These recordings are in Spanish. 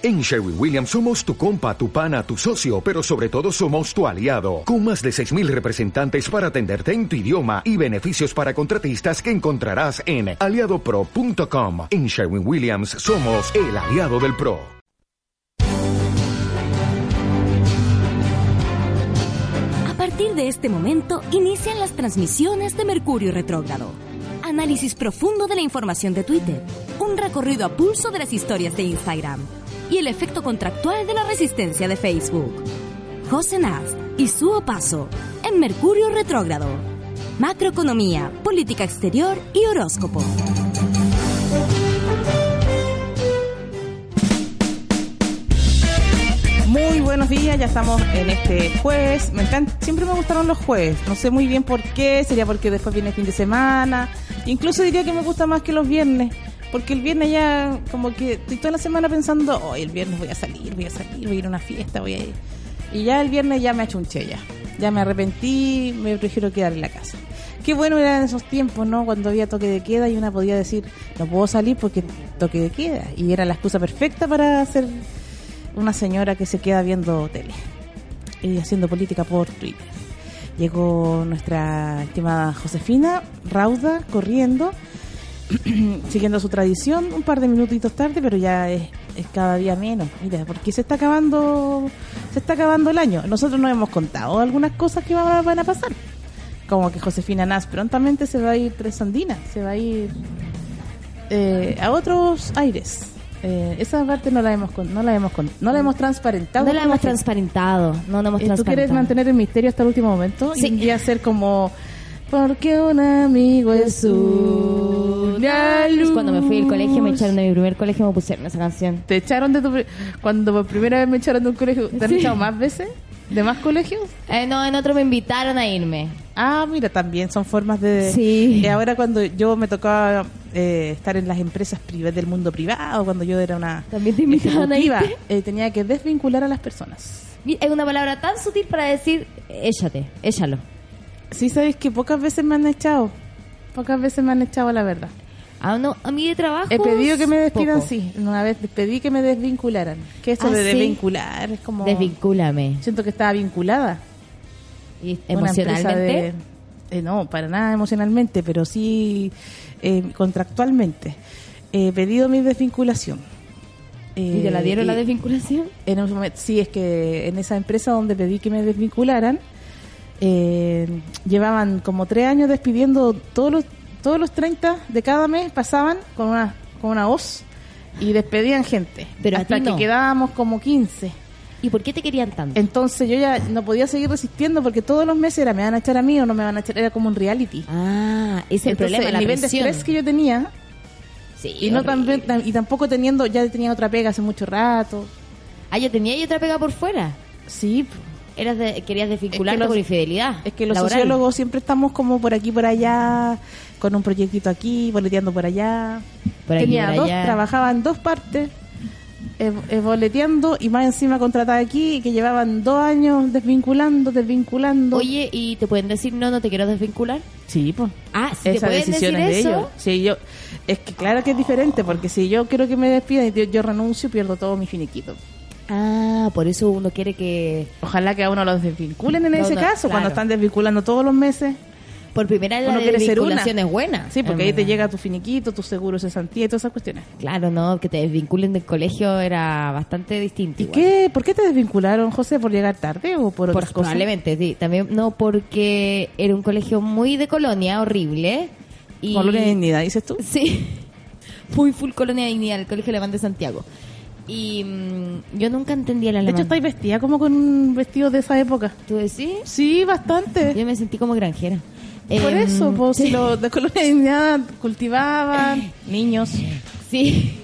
En Sherwin Williams somos tu compa, tu pana, tu socio, pero sobre todo somos tu aliado, con más de 6.000 representantes para atenderte en tu idioma y beneficios para contratistas que encontrarás en aliadopro.com. En Sherwin Williams somos el aliado del PRO. A partir de este momento inician las transmisiones de Mercurio Retrógrado. Análisis profundo de la información de Twitter. Un recorrido a pulso de las historias de Instagram y el efecto contractual de la resistencia de Facebook. José Nast y su Paso en Mercurio Retrógrado. Macroeconomía, política exterior y horóscopo. Muy buenos días, ya estamos en este jueves. Me encanta, siempre me gustaron los jueves. No sé muy bien por qué, sería porque después viene el fin de semana. Incluso diría que me gusta más que los viernes. Porque el viernes ya, como que estoy toda la semana pensando, hoy el viernes voy a salir, voy a salir, voy a ir a una fiesta, voy a ir. Y ya el viernes ya me achunché ya. Ya me arrepentí, me prefiero quedar en la casa. Qué bueno era en esos tiempos, ¿no? Cuando había toque de queda y una podía decir, no puedo salir porque toque de queda. Y era la excusa perfecta para ser una señora que se queda viendo tele y haciendo política por Twitter. Llegó nuestra estimada Josefina Rauda corriendo siguiendo su tradición, un par de minutitos tarde, pero ya es, cada día menos. Mira, porque se está acabando se está acabando el año. Nosotros nos hemos contado algunas cosas que van a pasar. Como que Josefina Nas prontamente se va a ir presandina, se va a ir eh, a otros aires. Eh, esa parte no la hemos no la hemos no la hemos transparentado. No la hemos transparentado, no hemos transparentado. ¿Tú quieres mantener el misterio hasta el último momento sí. y hacer como porque un amigo es una luz. Cuando me fui al colegio, me echaron de mi primer colegio, me pusieron esa canción. ¿Te echaron de tu... Cuando por primera vez me echaron de un colegio, ¿te han echado más veces? ¿De más colegios? Eh, no, en otro me invitaron a irme. Ah, mira, también son formas de... Sí. Y ahora cuando yo me tocaba eh, estar en las empresas privadas del mundo privado, cuando yo era una ¿También te invitaron a irte? Eh, tenía que desvincular a las personas. Es una palabra tan sutil para decir, échate, échalo. Sí, sabes que pocas veces me han echado. Pocas veces me han echado, la verdad. Ah, no, a mí de trabajo. He pedido que me despidan, sí. Una vez pedí que me desvincularan. ¿Qué es eso ¿Ah, de desvincular? Es como. Desvincúlame. Siento que estaba vinculada. ¿Y emocionalmente? de- eh, no, para nada emocionalmente, pero sí eh, contractualmente. He pedido mi desvinculación. ¿Y te la dieron Eh, la y desvinculación? En un momento, sí, es que en esa empresa donde pedí que me desvincularan, eh, llevaban como tres años despidiendo todos los todos los 30 de cada mes pasaban con una con una hoz y despedían gente Pero hasta que quedábamos como 15 ¿Y por qué te querían tanto? entonces yo ya no podía seguir resistiendo porque todos los meses era me van a echar a mí o no me van a echar era como un reality Ah, ese es el Entonces, problema, la el nivel presión. de estrés que yo tenía Sí, y no también y tampoco teniendo ya tenía otra pega hace mucho rato Ah, yo tenía y otra pega por fuera. sí Eras de- querías desvincularte los- por infidelidad. Es que los laboral. sociólogos siempre estamos como por aquí por allá, con un proyectito aquí, boleteando por allá. Por aquí, Tenía por dos, allá. trabajaba en dos partes, eh, eh, boleteando y más encima contratada aquí, y que llevaban dos años desvinculando, desvinculando. Oye, ¿y te pueden decir no, no te quiero desvincular? sí, pues. Ah, te Esa pueden decisión decir es de ellos. Sí, yo, es que claro que es diferente, porque si yo quiero que me despidan y yo, yo renuncio, pierdo todo mi finiquito. Ah, por eso uno quiere que Ojalá que a uno los desvinculen en No, ese no, caso, claro. cuando están desvinculando todos los meses. por primera vez la desvinculación es buena. Sí, porque ahí te llega tu finiquito, tu seguro cesantía y todas esas cuestiones. Claro, no, que te desvinculen del colegio era bastante distinto. ¿Y igual. qué? ¿Por qué te desvincularon, José? ¿Por llegar tarde o por Por- otras cosas? probablemente, sí. También no porque era un colegio muy de colonia, horrible. Y... Colonia de dignidad, dices tú. Sí, muy full colonia de dignidad, el colegio alemán de Santiago. Y mm, yo nunca entendía el De alemán. hecho, estáis vestida como con un vestido de esa época. ¿Tú decís? Sí, bastante. Yo me sentí como granjera. Por Em, eso, pues, si los de Colonia de cultivaban niños. Sí.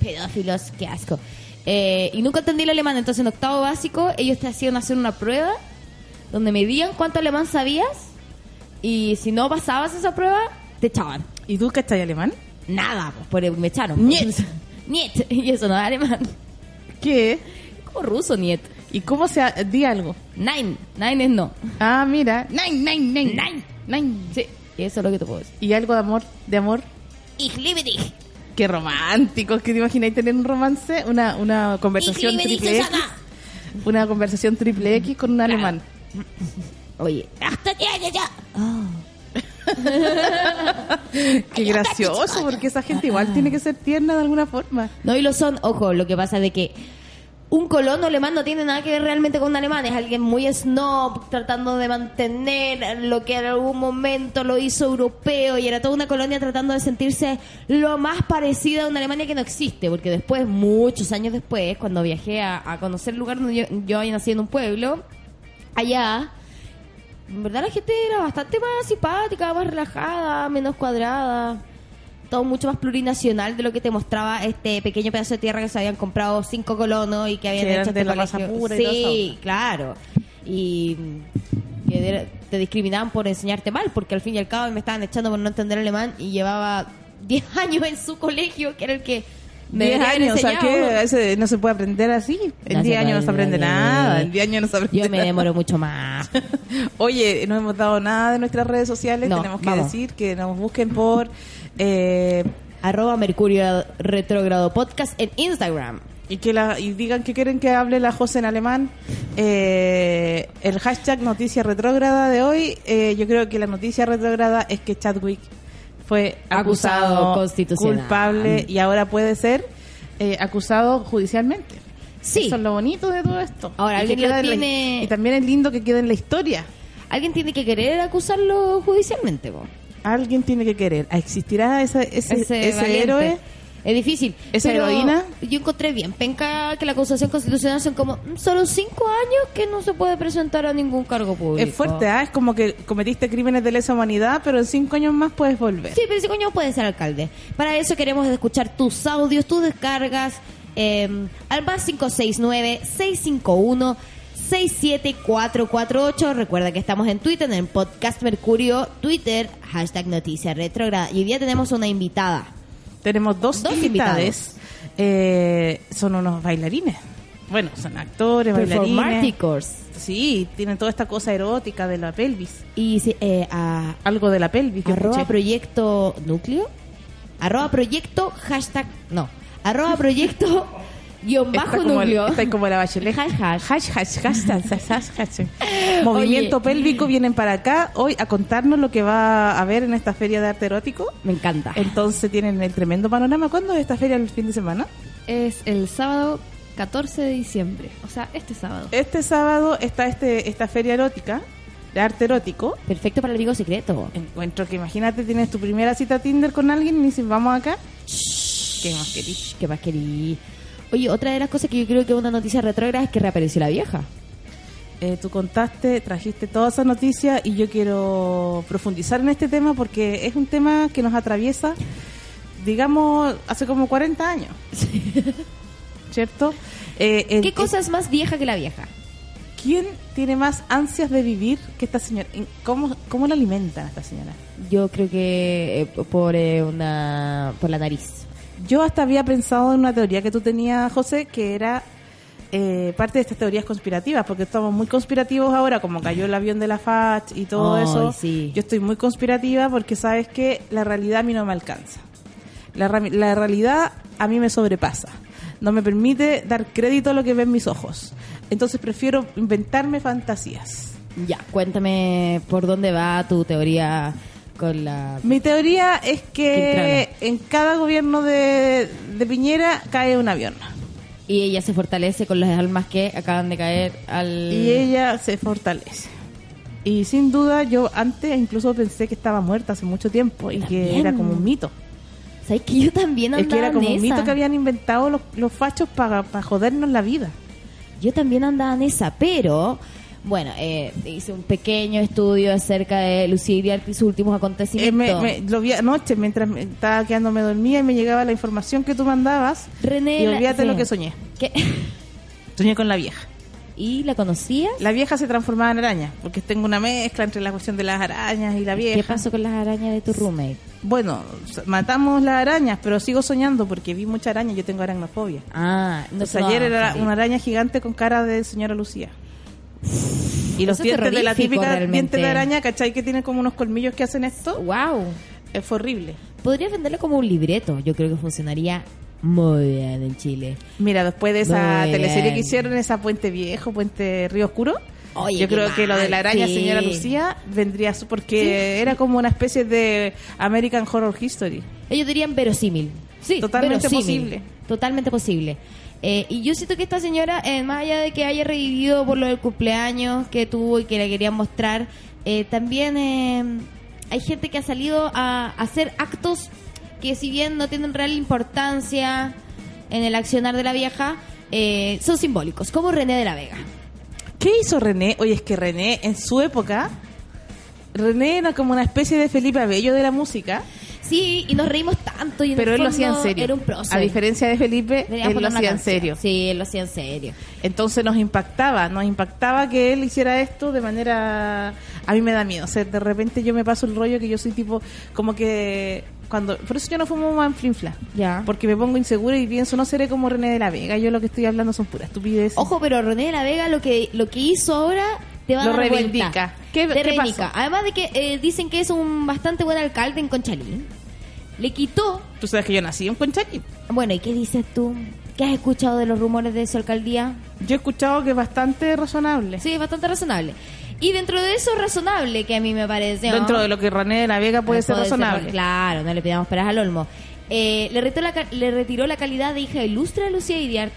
Pedófilos, qué asco. Eh, y nunca entendí el alemán, entonces en octavo básico ellos te hacían hacer una prueba donde medían cuánto alemán sabías y si no pasabas esa prueba, te echaban. ¿Y tú cachai alemán? Nada, pues por, me echaron. Niet. Niet. Y eso no es alemán. ¿Qué? Como ruso, niet. ¿Y cómo se... ha- Di algo. Nein. Nein es no. Ah, mira. Nein, nein, nein. Nein. Nein. Sí, eso es lo que te puedo decir. ¿Y algo de amor? ¿De amor? Ich liebe dich. Qué romántico, que te imagináis tener un romance, una, una conversación triple X. Una conversación triple X con un alemán. Oye, hasta ya, ya, ya. Oh. Qué gracioso, porque esa gente igual tiene que ser tierna de alguna forma. No, y lo son, ojo, lo que pasa de que un colono alemán no tiene nada que ver realmente con un alemán, es alguien muy snob, tratando de mantener lo que en algún momento lo hizo europeo y era toda una colonia tratando de sentirse lo más parecida a una Alemania que no existe, porque después, muchos años después, cuando viajé a, conocer el lugar donde yo, yo había en un pueblo, allá en verdad la gente era bastante más simpática, más relajada, menos cuadrada. Todo mucho más plurinacional de lo que te mostraba este pequeño pedazo de tierra que se habían comprado cinco colonos y que habían hecho este la pura Sí, claro. Y que te discriminaban por enseñarte mal, porque al fin y al cabo me estaban echando por no entender alemán y llevaba 10 años en su colegio, que era el que 10 años, o sea que no se puede aprender así. En 10 años no se aprende nada. En 10 años no se aprende Yo me demoro mucho más. Oye, no hemos dado nada de nuestras redes sociales. Tenemos que decir que nos busquen por eh, arroba Mercurio Retrógrado Podcast en Instagram. Y que la, y digan que quieren que hable la José en alemán. Eh, el hashtag noticia retrógrada de hoy, eh, yo creo que la noticia retrógrada es que Chadwick fue acusado, constitucional. culpable y ahora puede ser eh, acusado judicialmente. Sí. Eso es lo bonito de todo esto. Ahora, y, y también es lindo que quede en la historia. Alguien tiene que querer acusarlo judicialmente, vos. Alguien tiene que querer. ¿Existirá ese, ese, ese héroe? Es difícil. ¿Esa heroína? Yo encontré bien penca que la acusación constitucional son como solo cinco años que no se puede presentar a ningún cargo público. Es fuerte, ¿ah? Es como que cometiste crímenes de lesa humanidad, pero en cinco años más puedes volver. Sí, pero en cinco años puedes ser alcalde. Para eso queremos escuchar tus audios, tus descargas eh, al más 569-651. 67448. Recuerda que estamos en Twitter, en el podcast Mercurio, Twitter, hashtag Noticia Retrograda. Y hoy día tenemos una invitada. Tenemos dos, invitados. Eh, son unos bailarines. Bueno, son actores, bailarines. Sí, tienen toda esta cosa erótica de la pelvis. Y eh, algo de la pelvis. arroba proyecto núcleo. Arroba proyecto hashtag. No. Arroba proyecto guion bajo núcleo. está como la bachelet. Movimiento pélvico vienen para acá hoy a contarnos lo que va a haber en esta feria de arte erótico. Me encanta. Entonces tienen el tremendo panorama. ¿Cuándo es esta feria el fin de semana? Es el sábado 14 de diciembre, o sea, este sábado. Este sábado está este esta feria erótica de arte erótico. Perfecto para el amigo secreto. Encuentro que imagínate, tienes tu primera cita Tinder con alguien y dices, vamos acá. ¿Qué más querís? ¿Qué más querís? Oye, otra de las cosas que yo creo que es una noticia retrógrada es que reapareció la vieja. Eh, tú contaste, trajiste toda esa noticia y yo quiero profundizar en este tema porque es un tema que nos atraviesa, digamos, hace como 40 años. ¿Cierto? Eh, ¿Qué cosa es más vieja que la vieja? ¿Quién tiene más ansias de vivir que esta señora? ¿Cómo, cómo la alimentan a esta señora? Yo creo que eh, por, una, por la nariz. Yo hasta había pensado en una teoría que tú tenías, José, que era eh, parte de estas teorías conspirativas, porque estamos muy conspirativos ahora, como cayó el avión de la FACH y todo eso. Yo estoy muy conspirativa porque sabes que la realidad a mí no me alcanza. La, la realidad a mí me sobrepasa. No me permite dar crédito a lo que ven mis ojos. Entonces prefiero inventarme fantasías. Ya, cuéntame por dónde va tu teoría la... Mi teoría es que en cada gobierno de, Piñera cae un avión. Y ella se fortalece con las almas que acaban de caer al... Y ella se fortalece. Y sin duda yo antes incluso pensé que estaba muerta hace mucho tiempo y que era como un mito. ¿Sabes que yo también andaba Es que era como un mito que habían inventado los, los fachos para jodernos la vida. Yo también andaba en esa, pero bueno, eh, hice un pequeño estudio acerca de Lucía y sus últimos acontecimientos. Eh, lo vi anoche mientras estaba quedándome dormida y me llegaba la información que tú mandabas. René, y olvídate lo que soñé. ¿Qué? Soñé con la vieja. ¿Y la conocías? La vieja se transformaba en araña, porque tengo una mezcla entre la cuestión de las arañas y la vieja. ¿Qué pasó con las arañas de tu roommate? Bueno, matamos las arañas, pero sigo soñando porque vi mucha araña yo tengo aracnofobia. Ah, no, ayer era una araña gigante con cara de señora Lucía. Y los dientes de la típica diente de araña, ¿cachai? Que tienen como unos colmillos que hacen esto. ¡Wow! Es horrible. podrías venderlo como un libreto. Yo creo que funcionaría muy bien en Chile. Mira, después de esa Muy teleserie bien. que hicieron, esa Puente Viejo, Puente Río Oscuro, Oye, yo creo que lo de la mal, araña sí. señora Lucía vendría su- porque era como una especie de American Horror History. Ellos dirían verosímil. Sí, Totalmente verosímil. posible. Totalmente posible. Eh, y yo siento que esta señora, eh, más allá de que haya revivido por lo del cumpleaños que tuvo y que le querían mostrar, eh, también eh, hay gente que ha salido a hacer actos que si bien no tienen real importancia en el accionar de la vieja, eh, son simbólicos, como René de la Vega. ¿Qué hizo René? Oye, es que René, en su época, René era como una especie de Felipe Abello de la música, Sí, y nos reímos tanto. Y en pero él lo hacía en serio. Era un. A diferencia de Felipe, Deberíamos él lo hacía en serio. Sí, él lo hacía en serio. Entonces nos impactaba, nos impactaba que él hiciera esto de manera... A mí me da miedo, o sea, de repente yo me paso el rollo que yo soy tipo, como que... cuando Por eso yo no fumo manflinfla, Ya. porque me pongo insegura y pienso, no seré como René de la Vega, yo lo que estoy hablando son puras estupideces. Ojo, pero René de la Vega lo que lo que hizo ahora te va a Lo dar reivindica. vuelta. ¿Qué- Te qué reivindica. pasó? Además de que eh, dicen que es un bastante buen alcalde en Conchalí. Le quitó... Tú sabes que yo nací en Conchalí. Bueno, ¿y qué dices tú? ¿Qué has escuchado de los rumores de su alcaldía? Yo he escuchado que es bastante razonable. Sí, es bastante razonable. Y dentro de eso razonable que a mí me parece... ¿no? Dentro de lo que René de la Vega puede ser razonable. claro, no le pidamos peras al olmo. Eh, le, retiró la, le retiró la calidad de hija ilustre a Lucía Iriart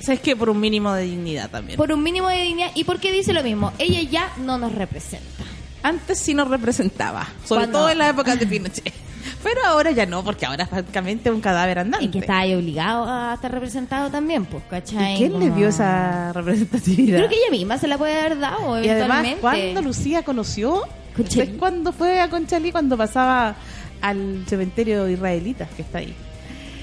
¿Sabes qué? Por un mínimo de dignidad también. por un mínimo de dignidad. ¿Y por qué dice lo mismo? Ella ya no nos representa. Antes sí nos representaba, sobre ¿Cuándo? todo en la época de Pinochet. Pero ahora ya no, porque ahora es prácticamente un cadáver andante. Y que está ahí obligado a estar representado también, pues, ¿cachai? ¿Y quién le dio esa representatividad? Creo que ella misma se la puede haber dado, y además. ¿cuándo Lucía conoció? ¿Sabes cuándo fue a Conchalí? Cuando pasaba al cementerio israelita que está ahí.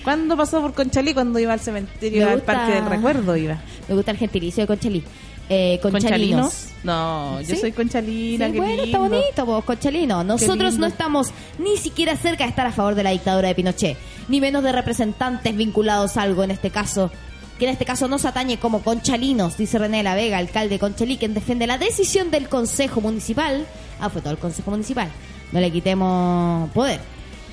¿Cuándo pasó por Conchalí? Cuando iba al cementerio, Me al gusta- Parque del Recuerdo iba. Me gusta el gentilicio de Conchalí. Eh, conchalinos. No, yo ¿Sí? soy conchalina, Sí, qué bueno, está bonito, vos, Conchalino. Nosotros no estamos ni siquiera cerca de estar a favor de la dictadura de Pinochet, ni menos de representantes vinculados a algo en este caso, que en este caso nos atañe como conchalinos, dice René de la Vega, alcalde de Conchalí, quien defiende la decisión del Consejo Municipal. Ah, fue todo el Consejo Municipal. No le quitemos poder.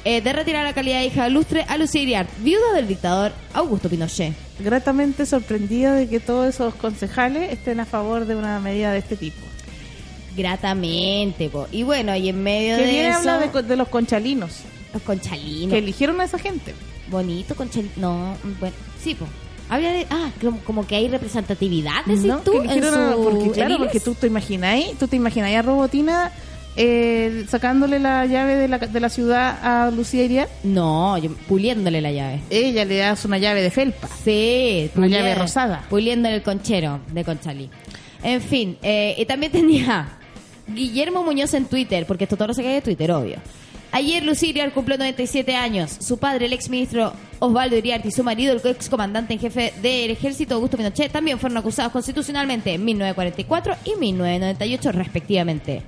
Eh, de retirar la calidad de hija ilustre a Lucía Iriart, viuda del dictador Augusto Pinochet. Gratamente sorprendida de que todos esos concejales estén a favor de una medida de este tipo. Gratamente, po. Y bueno, y en medio Que de eso... habla de, de los conchalinos, Los conchalinos. que eligieron a esa gente. Bonito, conchalino. No, bueno, sí, pues. Habla de. Ah, como, como que hay representatividad, decís ¿no? tú. Que en eligieron a- porque claro, porque tú te imagináis, tú te imagináis a Robotina eh, sacándole la llave de la, de la ciudad a Lucía Iriart. No, yo- puliéndole la llave. Ella le das una llave de felpa. Sí, Una llave rosada. Puliéndole el conchero de Conchalí. En fin, eh, y también tenía Guillermo Muñoz en Twitter, porque esto todo lo saqué de Twitter, obvio. Ayer Lucía Iriart cumplió 97 años. Su padre, el exministro Osvaldo Iriart, y su marido, el excomandante en jefe del ejército, Augusto Pinochet, también fueron acusados constitucionalmente en 1944 y 1998, respectivamente.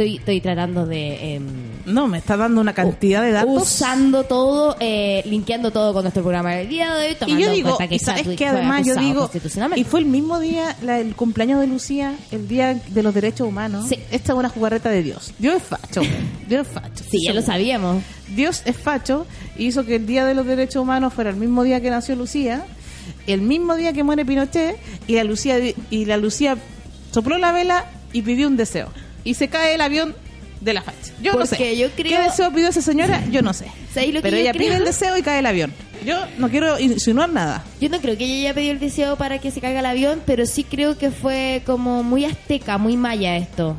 Estoy, estoy tratando de... em, No, me está dando una cantidad de datos. usando todo, eh, linkeando todo con nuestro programa del día de hoy. Y yo digo, que sabes que además yo digo, y fue el mismo día, la- el cumpleaños de Lucía, el día de los derechos humanos. Sí. Esta es una jugarreta de Dios. Dios es facho. Dios es facho. Sí, ya lo sabíamos. Dios es facho y hizo que el Día de los Derechos Humanos fuera el mismo día que nació Lucía, el mismo día que muere Pinochet y la Lucía y la Lucía sopló la vela y pidió un deseo y se cae el avión de la facha. Yo no sé. yo creo- ¿Qué deseo pidió esa señora? Yo no sé. ¿Sabéis lo que Pero ella creo? pide el deseo y cae el avión. Yo no quiero insinuar nada. Yo no creo que ella haya pedido el deseo para que se caiga el avión, pero sí creo que fue como muy azteca, muy maya esto.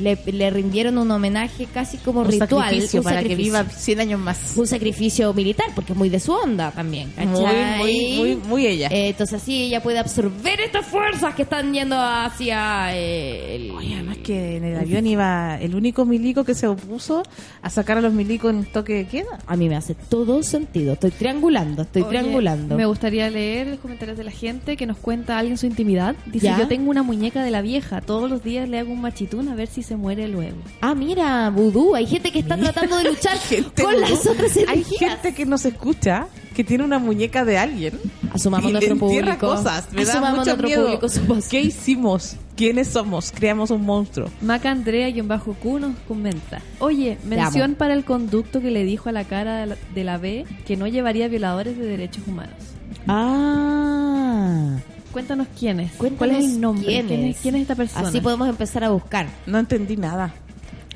Le, le rindieron un homenaje casi como Un ritual. sacrificio un para sacrificio. que viva 100 años más. un sacrificio militar, porque es muy de su onda también. Muy, muy, muy, muy ella. Eh, entonces así ella puede absorber estas fuerzas que están yendo hacia eh, el... Oye, además que en el avión iba el único milico que se opuso a sacar a los milicos en toque de queda. A mí me hace todo sentido. Estoy triangulando, estoy Oye, triangulando. Me gustaría leer los comentarios de la gente que nos cuenta alguien su intimidad. Dice, ¿Ya? yo tengo una muñeca de la vieja. Todos los días le hago un machitún a ver si se muere luego. Ah, mira, vudú. Hay gente que está tratando de luchar Gente con vudú. las otras Hay energías. gente que nos escucha que tiene una muñeca de alguien. Asumamos y nuestro público. cosas. Me da Asumamos mucho nuestro miedo. público voz. ¿Qué hicimos? ¿Quiénes somos? Creamos un monstruo. Maca Andrea y en bajo Q nos comenta. Oye, mención para el conducto que le dijo a la cara de la, de la B que no llevaría violadores de derechos humanos. Ah. Cuéntanos quién es. ¿Cuál Cuéntanos es el nombre? quién ¿Quién es. es, quién es esta persona? Así podemos empezar a buscar. No entendí nada.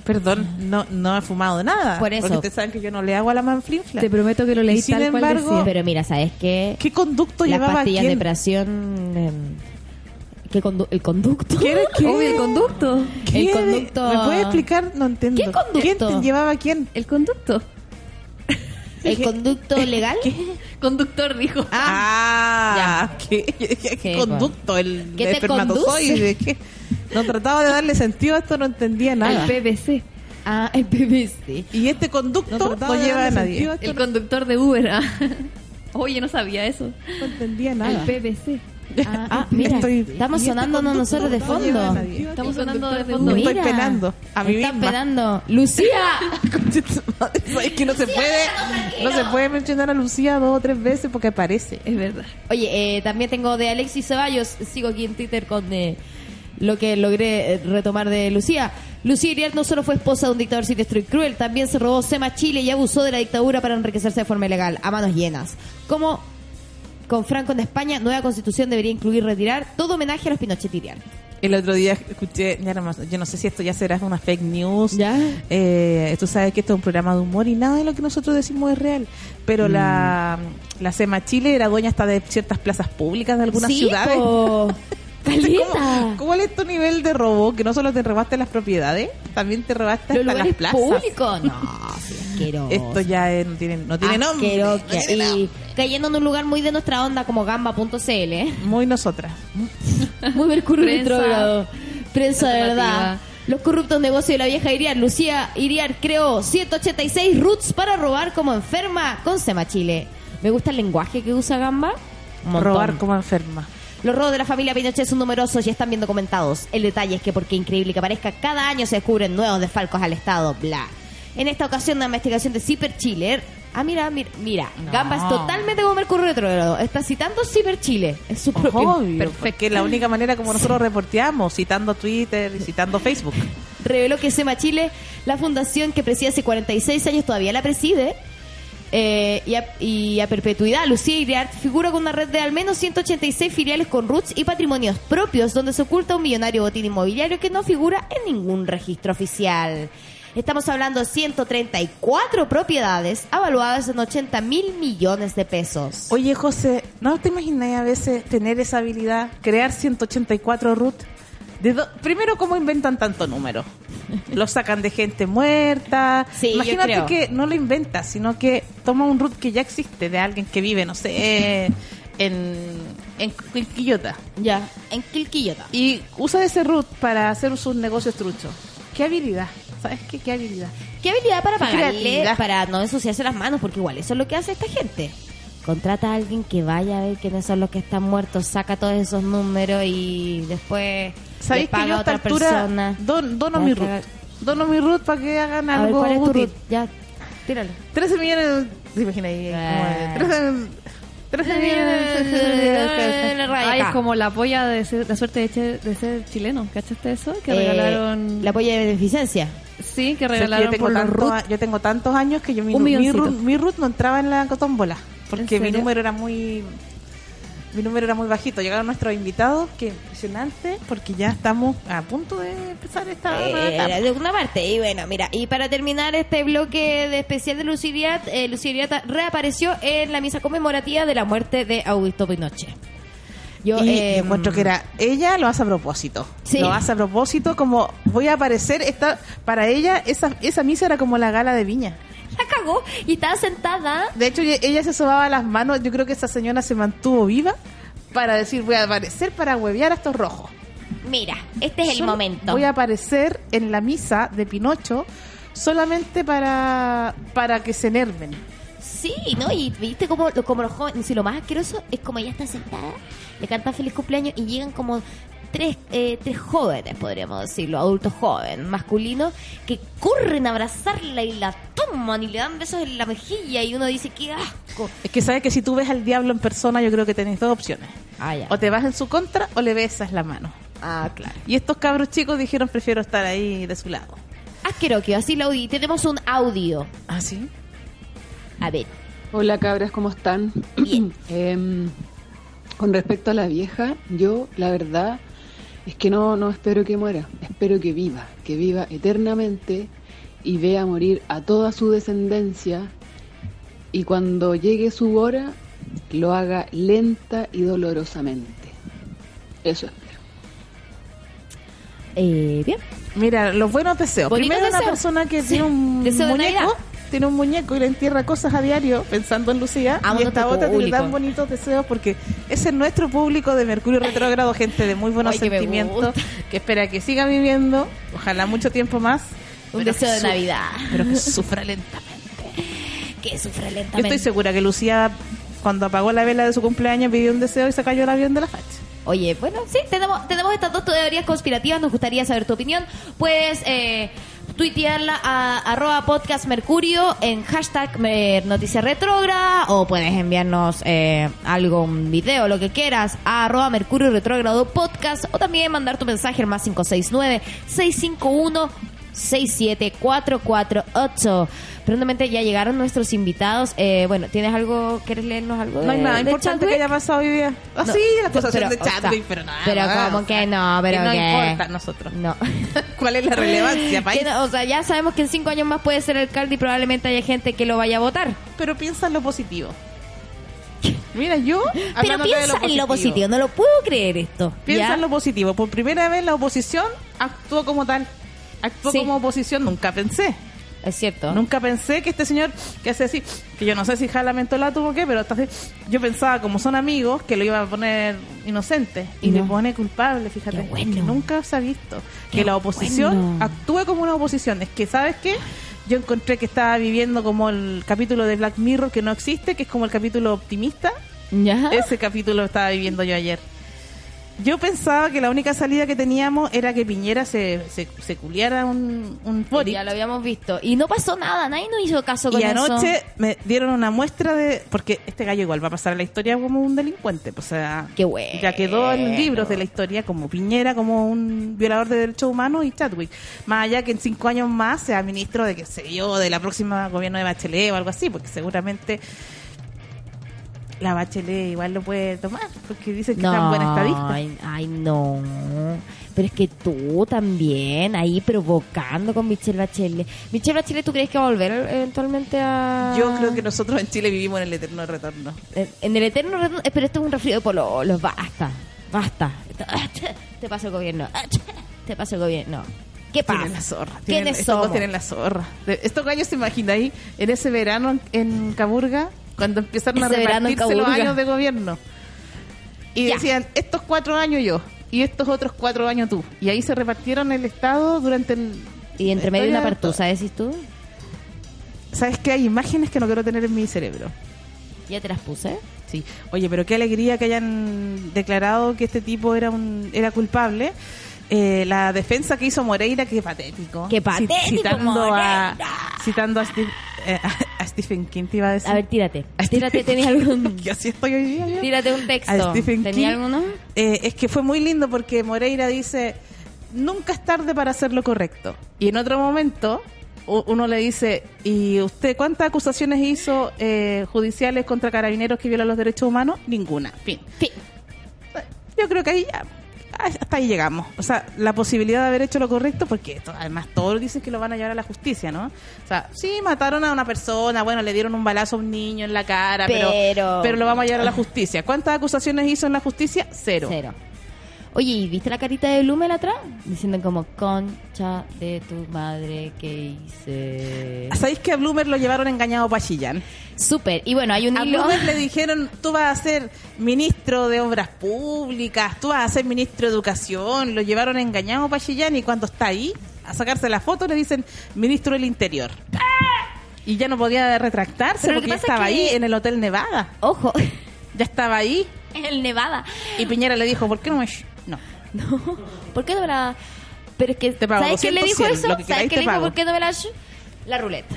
Perdón, no, no he fumado nada. Por eso. Porque ustedes saben que yo no le hago a la manflinfla. Te prometo que lo leí Y sin tal cual embargo- decía. Pero mira, ¿sabes qué? ¿Qué conducto Las llevaba pastillas quién? de presión... em, ¿Qué condu- ¿El conducto? ¿Qué, qué? Obvio, el conducto. ¿Qué El conducto- ¿Me puede explicar? No entiendo. ¿Qué conducto? ¿Quién te llevaba a quién? El conducto. ¿El conducto legal? Conductor dijo. Ah, ¿qué, ¿Qué- qué conducto? El ¿Qué te espermatozoide. ¿qué? No trataba de darle sentido a esto, no entendía nada. El PVC. Ah, el PVC. Y este conducto No no, lleva a nadie. El conductor de Uber. ah. Oye, no sabía eso. no entendía nada. El PVC. Ah, ah, mira, Estoy- estamos conducto nosotros de fondo. Estamos sonando de Me fondo. estoy Mira, penando a mí Están misma. penando. ¡Lucía! es que no se puede no se puede mencionar a Lucía dos o tres veces porque aparece. Es verdad. Oye, eh, también tengo de Alexis Ceballos. Sigo aquí en Twitter con eh, lo que logré eh, retomar de Lucía. Lucía Iriart no solo fue esposa de un dictador siniestro y cruel, también se robó Sema Chile y abusó de la dictadura para enriquecerse de forma ilegal, a manos llenas. Como con Franco en España, nueva constitución debería incluir retirar todo homenaje a los Pinochet Iriart. El otro día escuché, ya no más- yo no sé si esto ya será una fake news. ¿Ya? Eh, tú sabes que esto es un programa de humor y nada de lo que nosotros decimos es real. Pero la, la SEMA Chile era dueña hasta de ciertas plazas públicas de algunas Sí, ciudades. ¿cómo- ¿Cuál es tu nivel de robo? Que no solo te robaste las propiedades, también te robaste ¿Los hasta las plazas. públicos? No, asqueroso. Esto ya no tiene, no tiene nombre. No tiene Y nombre. cayendo en un lugar muy de nuestra onda como gamba.cl. Muy nosotras. Muy Mercurio Prensa. retrógrado. Prensa de verdad. Los corruptos negocios de la vieja Iriar. Lucía Iriar creó 186 roots para robar como enferma con Sema Chile. Me gusta el lenguaje que usa Gamba. Robar como enferma. Los robos de la familia Pinochet son numerosos y están bien documentados. El detalle es que, porque increíble que parezca, cada año se descubren nuevos desfalcos al Estado. Bla. En esta ocasión, una investigación de Ciper Chile. Ah, mira, mira, mira. No. Gamba es totalmente como Mercurio Retrógrado. Está citando Ciper Chile. Es su propio. Obvio, porque es la única manera como nosotros reporteamos, citando Twitter y citando Facebook. reveló que SEMA Chile, la fundación que preside hace 46 años, todavía la preside. Eh, y, a, y a perpetuidad, Lucía Iriart figura con una red de al menos 186 filiales con roots y patrimonios propios, donde se oculta un millonario botín inmobiliario que no figura en ningún registro oficial. Estamos hablando de 134 propiedades avaluadas en 80 mil millones de pesos. Oye, José, ¿no te imaginas a veces tener esa habilidad, crear 184 root? ¿De do- Primero, ¿cómo inventan tanto número? Lo sacan de gente muerta. Sí, yo Imagínate creo. que no lo inventa, sino que toma un root que ya existe, de alguien que vive, no sé, en, en Quillota. Ya, en Quilquillota. Y usa ese root para hacer sus negocios truchos. ¿Qué habilidad? ¿Sabes qué? ¿Qué habilidad? ¿Qué habilidad para pagarle, para no ensuciarse las manos? Porque igual eso es lo que hace esta gente. Contrata a alguien que vaya a ver quiénes son los que están muertos, saca todos esos números y después ¿Sabéis que paga yo a otra altura persona. don- dono mi root? Dono mi root para que hagan A ver, algo ¿cuál es tu útil. root? Ya, tíralo. 13 millones. ¿Te imaginas ahí? Ah. Como de 13, 13 millones. Ay, es como la polla de ser- la suerte de, che- de ser chileno. ¿Cachaste eso? Que Eh, regalaron. La polla de beneficencia. Sí, que O sea, que regalaron yo, tengo por a- yo tengo tantos años que yo mi, mi, root, mi root no entraba en la cotómbola. Porque ¿En mi número era muy. Mi número era muy bajito. Llegaron nuestros invitados, que impresionante, porque ya estamos a punto de empezar esta. Eh, de una parte. Y bueno, mira, y para terminar este bloque de especial de Luciriat, eh, reapareció en la misa conmemorativa de la muerte de Augusto Pinochet. Yo y eh, encuentro que era ella lo hace a propósito. Sí. Lo hace a propósito, como voy a aparecer. Esta, para ella, esa, esa misa era como la gala de viña. La cagó y estaba sentada. De hecho, ella- se sobaba las manos. Yo creo que esa señora se mantuvo viva para decir, voy a aparecer para huevear a estos rojos. Mira, este es el Solo momento. Voy a aparecer en la misa de Pinocho solamente para, para que se enerven. Sí, ¿no? Y viste como, como los jóvenes, si lo más asqueroso es como ella está sentada, le cantan feliz cumpleaños y llegan como tres, eh, tres jóvenes, podríamos decirlo, adultos jóvenes, masculinos, que corren a abrazarla y la toman y le dan besos en la mejilla y uno dice, qué asco. Es que sabes que si tú ves al diablo en persona, yo creo que tenés dos opciones. Ah, ya. O te vas en su contra o le besas la mano. Ah, claro. Y estos cabros chicos dijeron, prefiero estar ahí de su lado. Asqueroso, así lo oí. Tenemos un audio. ¿Ah, sí? A ver. Hola cabras, ¿cómo están? Bien. Em, con respecto a la vieja, yo la verdad es que no, no espero que muera, espero que viva, que viva eternamente y vea morir a toda su descendencia y cuando llegue su hora lo haga lenta y dolorosamente. Eso espero. Eh, bien. Mira, los buenos deseos. Primero una persona que Sí. tiene un Deseo de muñeco, Navidad. Tiene un muñeco y le entierra cosas a diario pensando en Lucía. Amo y esta otra tiene tan bonitos deseos porque ese es nuestro público de Mercurio Retrógrado, gente de muy buenos Ay, sentimientos, que espera que siga viviendo, ojalá mucho tiempo más. Un pero deseo de Navidad. Pero que sufra lentamente. Que sufre Yo lentamente. estoy segura que Lucía, cuando apagó la vela de su cumpleaños, pidió un deseo y se cayó el avión de la facha. Oye, bueno, sí, tenemos, tenemos estas dos teorías conspirativas, nos gustaría saber tu opinión. Puedes eh, tuitearla a arroba podcast mercurio en hashtag noticia retrógrada o puedes enviarnos eh, algo, un video, lo que quieras, a arroba mercurio retrógrado podcast o también mandar tu mensaje al más 569 651 67448. Prontamente ya llegaron nuestros invitados. Eh, bueno, ¿tienes algo? ¿Quieres leernos algo? No hay nada de importante que Chadwick? haya pasado hoy día. Ah, No, sí, la pero- acusación de o sea, Chadwick, pero nada. Pero nada, como o que no, pero que no que- importa a nosotros. No. ¿Cuál es la relevancia, país? Que no, o sea, ya sabemos que en cinco años más puede ser alcalde y probablemente haya gente que lo vaya a votar. Pero piensa en lo positivo. Mira, yo. Pero piensa en lo positivo, no lo puedo creer esto. Piensa ¿ya? en lo positivo. Por primera vez la oposición actuó como tal. Actuó Sí. como oposición. Nunca pensé. Es cierto. Nunca pensé que este señor que hace así, que yo no sé si jala mentolato o qué, pero está así, yo pensaba como son amigos que lo iba a poner inocente y No. le pone culpable, fíjate, bueno. que nunca se ha visto Qué que la oposición bueno. actúe como una oposición. Es que, ¿sabes qué? Yo encontré que estaba viviendo como el capítulo de Black Mirror que no existe, que es como el capítulo optimista. ¿Ya? Ese capítulo estaba viviendo yo ayer. Yo pensaba que la única salida que teníamos era que Piñera se, se, se culiara un, un Boric. Ya lo habíamos visto. Y no pasó nada, nadie nos hizo caso con Y anoche eso. me dieron una muestra de. Porque este gallo igual va a pasar a la historia como un delincuente. pues, O sea, Qué bueno. ya quedó en libros de la historia como Piñera, como un violador de derechos humanos y Chadwick. Más allá que en cinco años más sea ministro de, qué sé yo, de la próxima gobierno de Bachelet o algo así, porque seguramente la Bachelet igual lo puede tomar, porque dicen que es tan buena estadista. Ay, ay, no. Pero es que tú también, ahí provocando con Michelle Bachelet. Michelle Bachelet, ¿tú crees que va a volver eventualmente a...? Yo creo que nosotros en Chile vivimos en el eterno retorno. En el eterno retorno- eh, pero esto es un resfrío de pololos, basta, basta. Te pasa el gobierno, te pasa el gobierno. ¿Qué pasa? Tienen la zorra. Tienen, ¿Quiénes estos dos somos? tienen la zorra. Estos gallos se imaginan ahí en ese verano en Caburga, cuando empezaron a repartirse los años de gobierno. Y Ya. decían, estos cuatro años yo, y estos otros cuatro años tú. Y ahí se repartieron el Estado durante el... Y entre medio una partusa, decís tú. ¿Sabes que Hay imágenes que no quiero tener en mi cerebro. Ya te las puse. Sí. Oye, pero qué alegría que hayan declarado que este tipo era un era culpable. Eh, la defensa que hizo Moreira, qué patético. Qué patético, citando a citando a, Steve- eh, a- Stephen King, te iba a decir. A ver, tírate. A Tírate, ¿tenías algún...? que así estoy hoy día. yo. Tírate un texto. A Stephen ¿Tenía King. alguno? Eh, es que fue muy lindo porque Moreira dice, nunca es tarde para hacer lo correcto. Y en otro momento uno le dice, ¿y usted cuántas acusaciones hizo eh, judiciales contra carabineros que violan los derechos humanos? Ninguna. Fin. Sí. Yo creo que ahí ya, hasta ahí llegamos. O sea, la posibilidad de haber hecho lo correcto, porque esto, además todos dicen que lo van a llevar a la justicia, ¿no? O sea, sí, mataron a una persona, bueno, le dieron un balazo a un niño en la cara, pero, Pero- pero, lo vamos a llevar a la justicia. ¿Cuántas acusaciones hizo en la justicia? Cero. Cero. Oye, ¿y viste la carita de Blumen atrás? Diciendo como, concha de tu madre que hice. ¿Sabéis que a Bloomer lo llevaron engañado para Chillán? Súper. Y bueno, hay un A hilo. Bloomer le dijeron, tú vas a ser ministro de Obras Públicas, tú vas a ser ministro de Educación. Lo llevaron engañado para Chillán y cuando está ahí a sacarse la foto le dicen ministro del Interior. Y ya no podía retractarse porque que ya estaba es que- ahí en el Hotel Nevada. Ojo, Ya estaba ahí en el Nevada. y Piñera le dijo, ¿por qué no me...? No. No, ¿por qué no me la...? Pero es que, Te pago ¿sabes quién le 200, dijo 100, eso? lo que ¿Sabes queráis quién te le dijo pago. por qué no me la... La ruleta.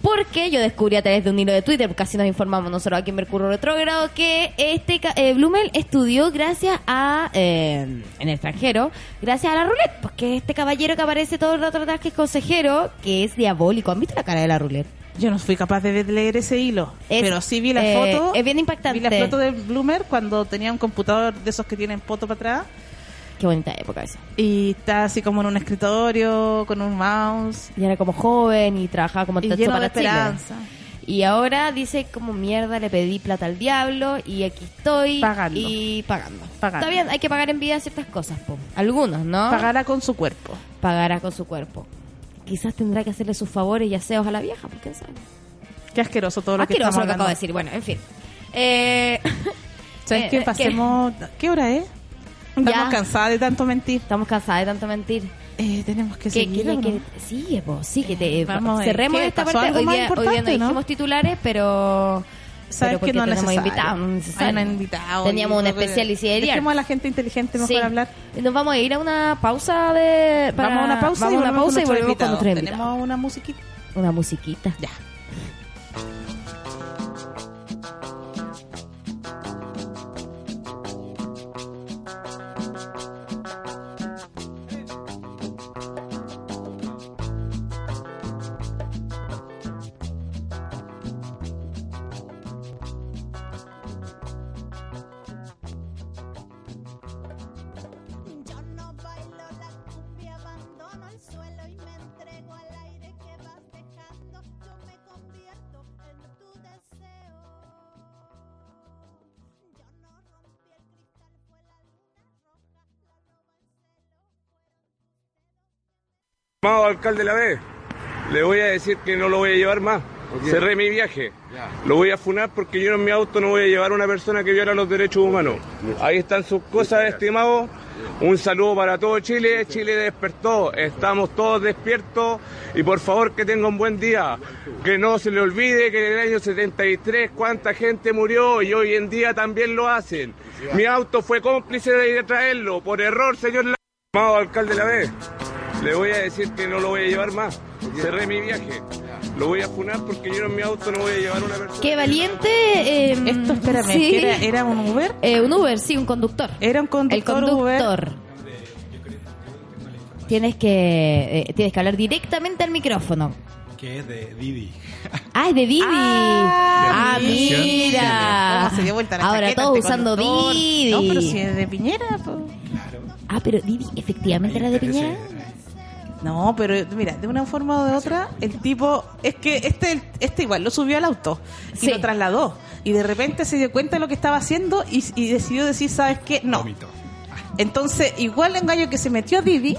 Porque yo descubrí a través de un hilo de Twitter, porque así nos informamos nosotros aquí en Mercurio Retrógrado, que este ca- eh, Blumel estudió gracias a, eh, en el extranjero, gracias a la roulette, porque este caballero que aparece todo el rato atrás, que es consejero, que es diabólico. ¿Han visto la cara de la roulette? Yo no fui capaz de leer ese hilo, Es- pero sí vi la eh, foto. es bien impactante. Vi la foto de Bloomer cuando tenía un computador de esos que tienen foto para atrás Qué bonita época esa. y está así como en un escritorio con un mouse Y era como joven y trabajaba como y texto lleno de para Chile. esperanza. Y ahora dice como mierda, le pedí plata al diablo y aquí estoy Pagando. y pagando. Pagando. Está bien, hay que pagar en vida ciertas cosas, po. algunos, ¿no? Pagará con su cuerpo. Pagará con su cuerpo. Quizás tendrá que hacerle sus favores y aseos a la vieja, porque quién sabe. Qué asqueroso todo lo que Asqueroso lo que acabo de decir. Bueno, en fin. Eh, ¿Sabes eh, qué? ¿qué? Pasemos... ¿Qué hora es? Estamos cansadas de tanto mentir. Estamos cansadas de tanto mentir. Eh, tenemos que ¿Qué, seguir. qué- sigue, po, sigue. Te, Vamos, eh, cerremos esta ¿Pasó parte. Hoy día, hoy día no? dijimos titulares, pero... Sabes que no tenemos invitados, no una invitado. Teníamos y un especial y. Dejemos a la gente inteligente mejor Sí. hablar. Nos vamos a ir a una pausa de... para- vamos a una pausa vamos y una pausa y con nuestro volvemos con nuestro invitado. Tenemos una musiquita. Una musiquita. Ya. Amado alcalde de la B, le voy a decir que no lo voy a llevar más. Cerré mi viaje. Lo voy a funar porque yo en mi auto no voy a llevar a una persona que viola los derechos humanos. Ahí están sus cosas, estimados. Un saludo para todo Chile. Chile despertó. Estamos todos despiertos. Y por favor que tenga un buen día. Que no se le olvide que en el año 73 cuánta gente murió y hoy en día también lo hacen. Mi auto fue cómplice de traerlo. Por error, señor. Amado alcalde de la B, le voy a decir que no lo voy a llevar más. Cerré mi viaje. Lo voy a funar porque yo en mi auto no voy a llevar una persona. Qué valiente. eh, Esto, espérame, sí. ¿que era, era un Uber? Eh, un Uber, sí, un conductor. Era un conductor, El Uber. conductor. Tienes que eh, tienes que hablar directamente al micrófono. que es de Didi. Ah, es de Didi. Ah, Ah, mira. ¿Cómo se dio vuelta la Ahora chaqueta todos este usando conductor? Didi. No, pero si es de Piñera. pues. Ah, pero Didi efectivamente era de Piñera. No, pero mira, de una forma o de otra, el tipo, es que este, este igual lo subió al auto y Sí. lo trasladó. Y de repente se dio cuenta de lo que estaba haciendo y, y decidió decir, ¿sabes qué? No. Vómito. Entonces, igual en gallo que se metió a Didi,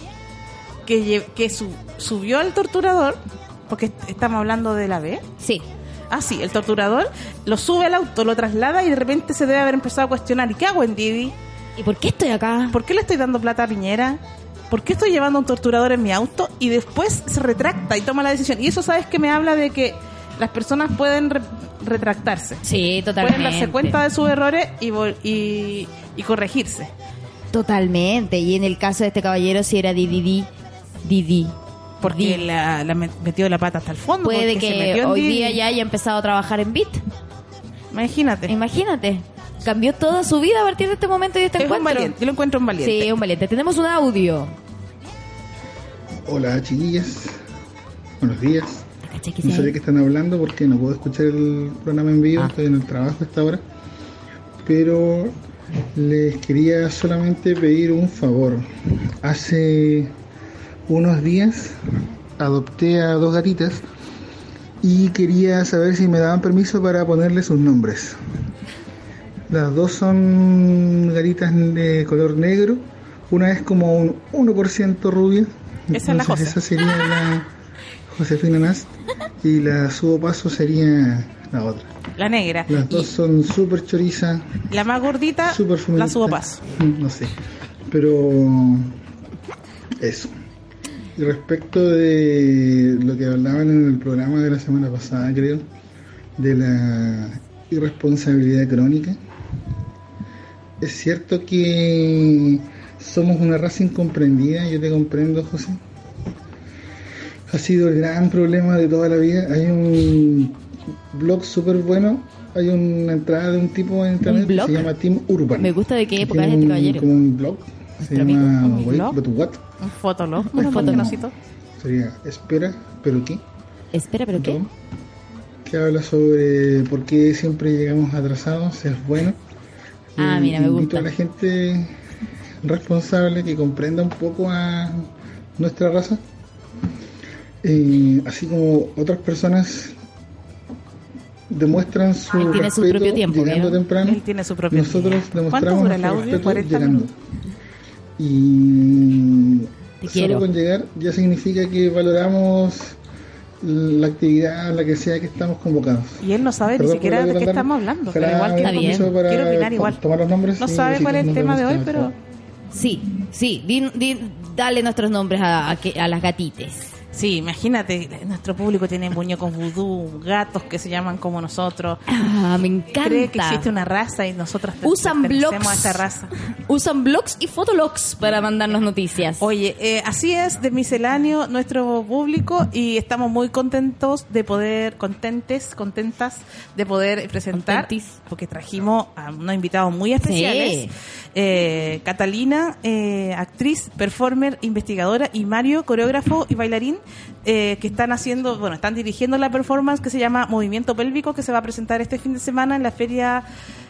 que, que su- subió al torturador, porque est- estamos hablando de la B. Sí. Ah, sí, el torturador lo sube al auto, lo traslada y de repente se debe haber empezado a cuestionar, ¿y qué hago en Didi? ¿Y por qué estoy acá? ¿Por qué le estoy dando plata a Piñera? ¿Por qué estoy llevando a un torturador en mi auto? Y después se retracta y toma la decisión. Y eso, ¿sabes que Me habla de que las personas pueden re- retractarse. Sí, totalmente. Pueden darse cuenta de sus errores y, y, y corregirse. Totalmente. Y en el caso de este caballero, si era Didi, Didi. Porque la, la met- metió la pata hasta el fondo. Puede se que metió en hoy día ya haya empezado a trabajar en Bit. Imagínate. Imagínate. Cambió toda su vida a partir de este momento y de este es un encuentro. valiente. Yo lo encuentro un valiente. Sí, un valiente. Tenemos un audio. Hola chiquillas, buenos días. ¿Cachai que No sé de qué están hablando porque no puedo escuchar el programa en vivo, Ah. estoy en el trabajo a esta hora. Pero les quería solamente pedir un favor. Hace unos días adopté a dos gatitas y quería saber si me daban permiso para ponerle sus nombres. Las dos son gatitas de color negro. Una es como un 1% rubia. Esa es la. Esa sería la Josefina Nast. Y la subo paso sería la otra. La negra. Las dos son súper chorizas, La más gordita, súper la subo paso. No sé. Pero eso. Y respecto de lo que hablaban en el programa de la semana pasada, creo, de la irresponsabilidad crónica, es cierto que somos una raza incomprendida, yo te comprendo, José. ha sido el gran problema de toda la vida. Hay un blog súper bueno, hay una entrada de un tipo en internet que blog? se llama Team Urban. Me gusta de qué época es este un- caballero. Como un blog, se llama amigo. ¿Un Wait, blog? but What, Un fotolog, Un un fotolog. fotolog. sería Espera, pero qué. Espera, ¿pero qué? que habla sobre por qué siempre llegamos atrasados, es bueno. Ah, mira, me invito gusta. a la gente responsable que comprenda un poco a nuestra raza, Eh, así como otras personas demuestran su Él tiene su respeto propio tiempo, llegando ¿vieron? temprano. Él tiene su propio Nosotros tiempo. ¿Cuánto demostramos dura el nuestro audio? respeto 40 llegando. Y Te solo quiero. con llegar ya significa que valoramos la actividad, la que sea que estamos convocados. Y él no sabe ni siquiera de qué estamos hablando. Pero igual Está bien. para quiero opinar igual. Tomar los nombres No sabe cuál es el tema de hoy, que pero Sí, sí, di- di- dale nuestros nombres a, a que- a las gatites. Sí, imagínate, nuestro público tiene muñecos vudú, gatos que se llaman como nosotros. Ah, me Cree que existe encanta. una raza y nosotros Usan blogs. a esta raza. Usan blogs y fotologs para mandarnos noticias. Oye, eh, así es de misceláneo nuestro público y estamos muy contentos de poder, contentes, contentas de poder presentar, Contentis. porque trajimos a unos invitados muy especiales. Sí. Eh, Catalina, eh, actriz, performer, investigadora y Mario, coreógrafo y bailarín, eh, que están haciendo, bueno, están dirigiendo la performance que se llama Movimiento Pélvico, que se va a presentar este fin de semana en la feria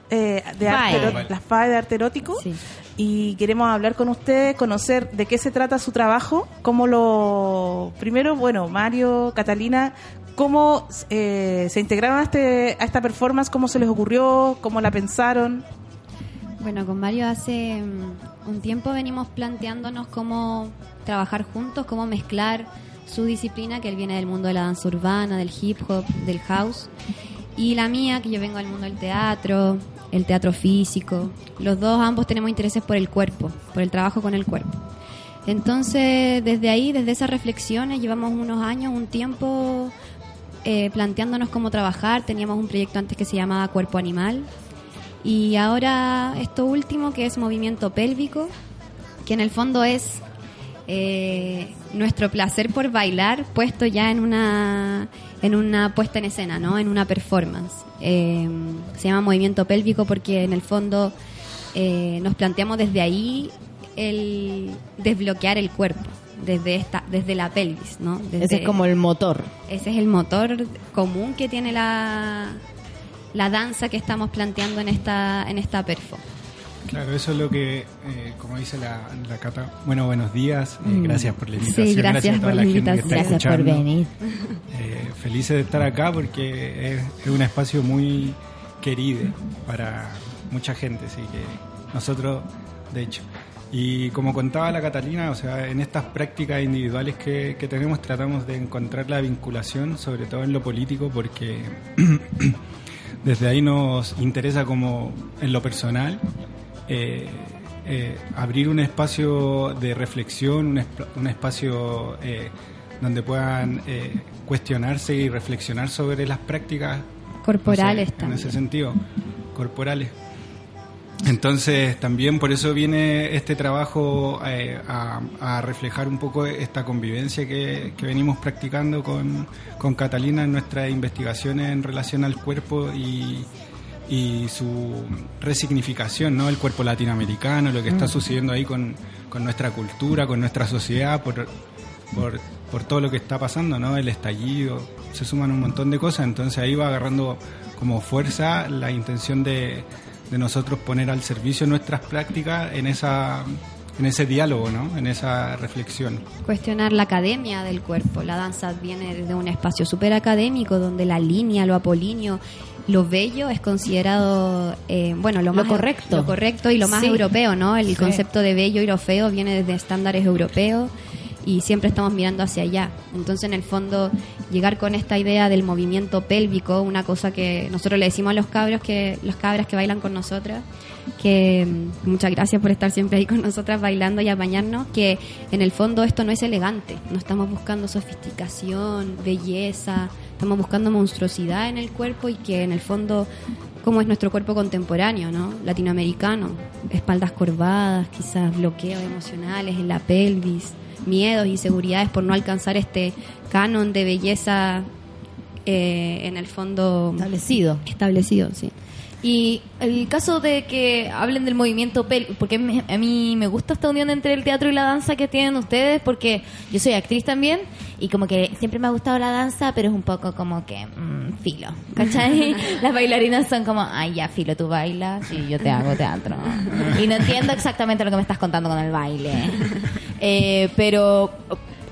eh, de arte, la FAE de arte erótico Sí. y queremos hablar con ustedes, conocer de qué se trata su trabajo, cómo lo... Primero, bueno, Mario, Catalina, cómo eh, se integraron a, este, a esta performance, cómo se les ocurrió, cómo la pensaron. Bueno, con Mario hace mm, un tiempo venimos planteándonos cómo trabajar juntos, cómo mezclar su disciplina, que él viene del mundo de la danza urbana, del hip hop, del house, y la mía, que yo vengo del mundo del teatro, el teatro físico. Los dos, ambos tenemos intereses por el cuerpo, por el trabajo con el cuerpo. Entonces, desde ahí, desde esas reflexiones, llevamos unos años, un tiempo eh, planteándonos cómo trabajar. Teníamos un proyecto antes que se llamaba Cuerpo Animal, y ahora esto último que es movimiento pélvico, que en el fondo es eh, nuestro placer por bailar puesto ya en una en una puesta en escena, ¿no? En una performance. Eh, se llama movimiento pélvico porque en el fondo eh, nos planteamos desde ahí el desbloquear el cuerpo desde esta desde la pelvis, ¿no? Desde- Ese es como el motor. ese es el motor común que tiene la, la danza que estamos planteando en esta, en esta perfo. Claro, eso es lo que, eh, como dice la, la Cata, bueno, buenos días, eh, Mm. gracias por la Sí, invitación, gracias a toda por la la gente que invitación. está Gracias por venir. Eh, felices de estar acá porque es, es un espacio muy querido para mucha gente, así que nosotros, de hecho. Y como contaba la Catalina, o sea, en estas prácticas individuales que, que tenemos tratamos de encontrar la vinculación, sobre todo en lo político, porque desde ahí nos interesa como en lo personal eh, eh, abrir un espacio de reflexión, un, esp- un espacio eh, donde puedan cuestionarse y reflexionar sobre las prácticas Corporales no sé, en ese sentido, corporales. Entonces también por eso viene este trabajo eh, a, a reflejar un poco esta convivencia que, que venimos practicando con, con Catalina en nuestras investigaciones en relación al cuerpo y, y su resignificación, ¿no? El cuerpo latinoamericano, lo que está Mm. sucediendo ahí con, con nuestra cultura, con nuestra sociedad, por, por, por todo lo que está pasando, ¿no? El estallido, se suman un montón de cosas, entonces ahí va agarrando como fuerza la intención de, de nosotros poner al servicio nuestras prácticas en esa en ese diálogo, ¿no? En esa reflexión. Cuestionar la academia del cuerpo. La danza viene desde un espacio súper académico donde la línea, lo apolíneo, lo bello es considerado, eh, bueno, lo, Lo más correcto. lo correcto y lo más Sí. europeo, ¿no? El Sí. concepto de bello y lo feo viene desde estándares europeos y siempre estamos mirando hacia allá. Entonces, en el fondo, llegar con esta idea del movimiento pélvico, una cosa que nosotros le decimos a los cabros que los cabras que bailan con nosotras, que mm, muchas gracias por estar siempre ahí con nosotras bailando y apañarnos, que en el fondo esto no es elegante, no estamos buscando sofisticación, belleza, estamos buscando monstruosidad en el cuerpo y que en el fondo como es nuestro cuerpo contemporáneo, ¿no? Latinoamericano, espaldas corvadas, quizás bloqueos emocionales en la pelvis, miedos y seguridades por no alcanzar este canon de belleza eh, en el fondo Establecido. establecido, sí. Y el caso de que hablen del movimiento pélvico, porque me- a mí me gusta esta unión entre el teatro y la danza que tienen ustedes, porque yo soy actriz también y como que siempre me ha gustado la danza, pero es un poco como que mm, filo, ¿cachai? Las bailarinas son como, ay, ya filo, tú bailas y yo te hago teatro. Y no entiendo exactamente lo que me estás contando con el baile. Eh, pero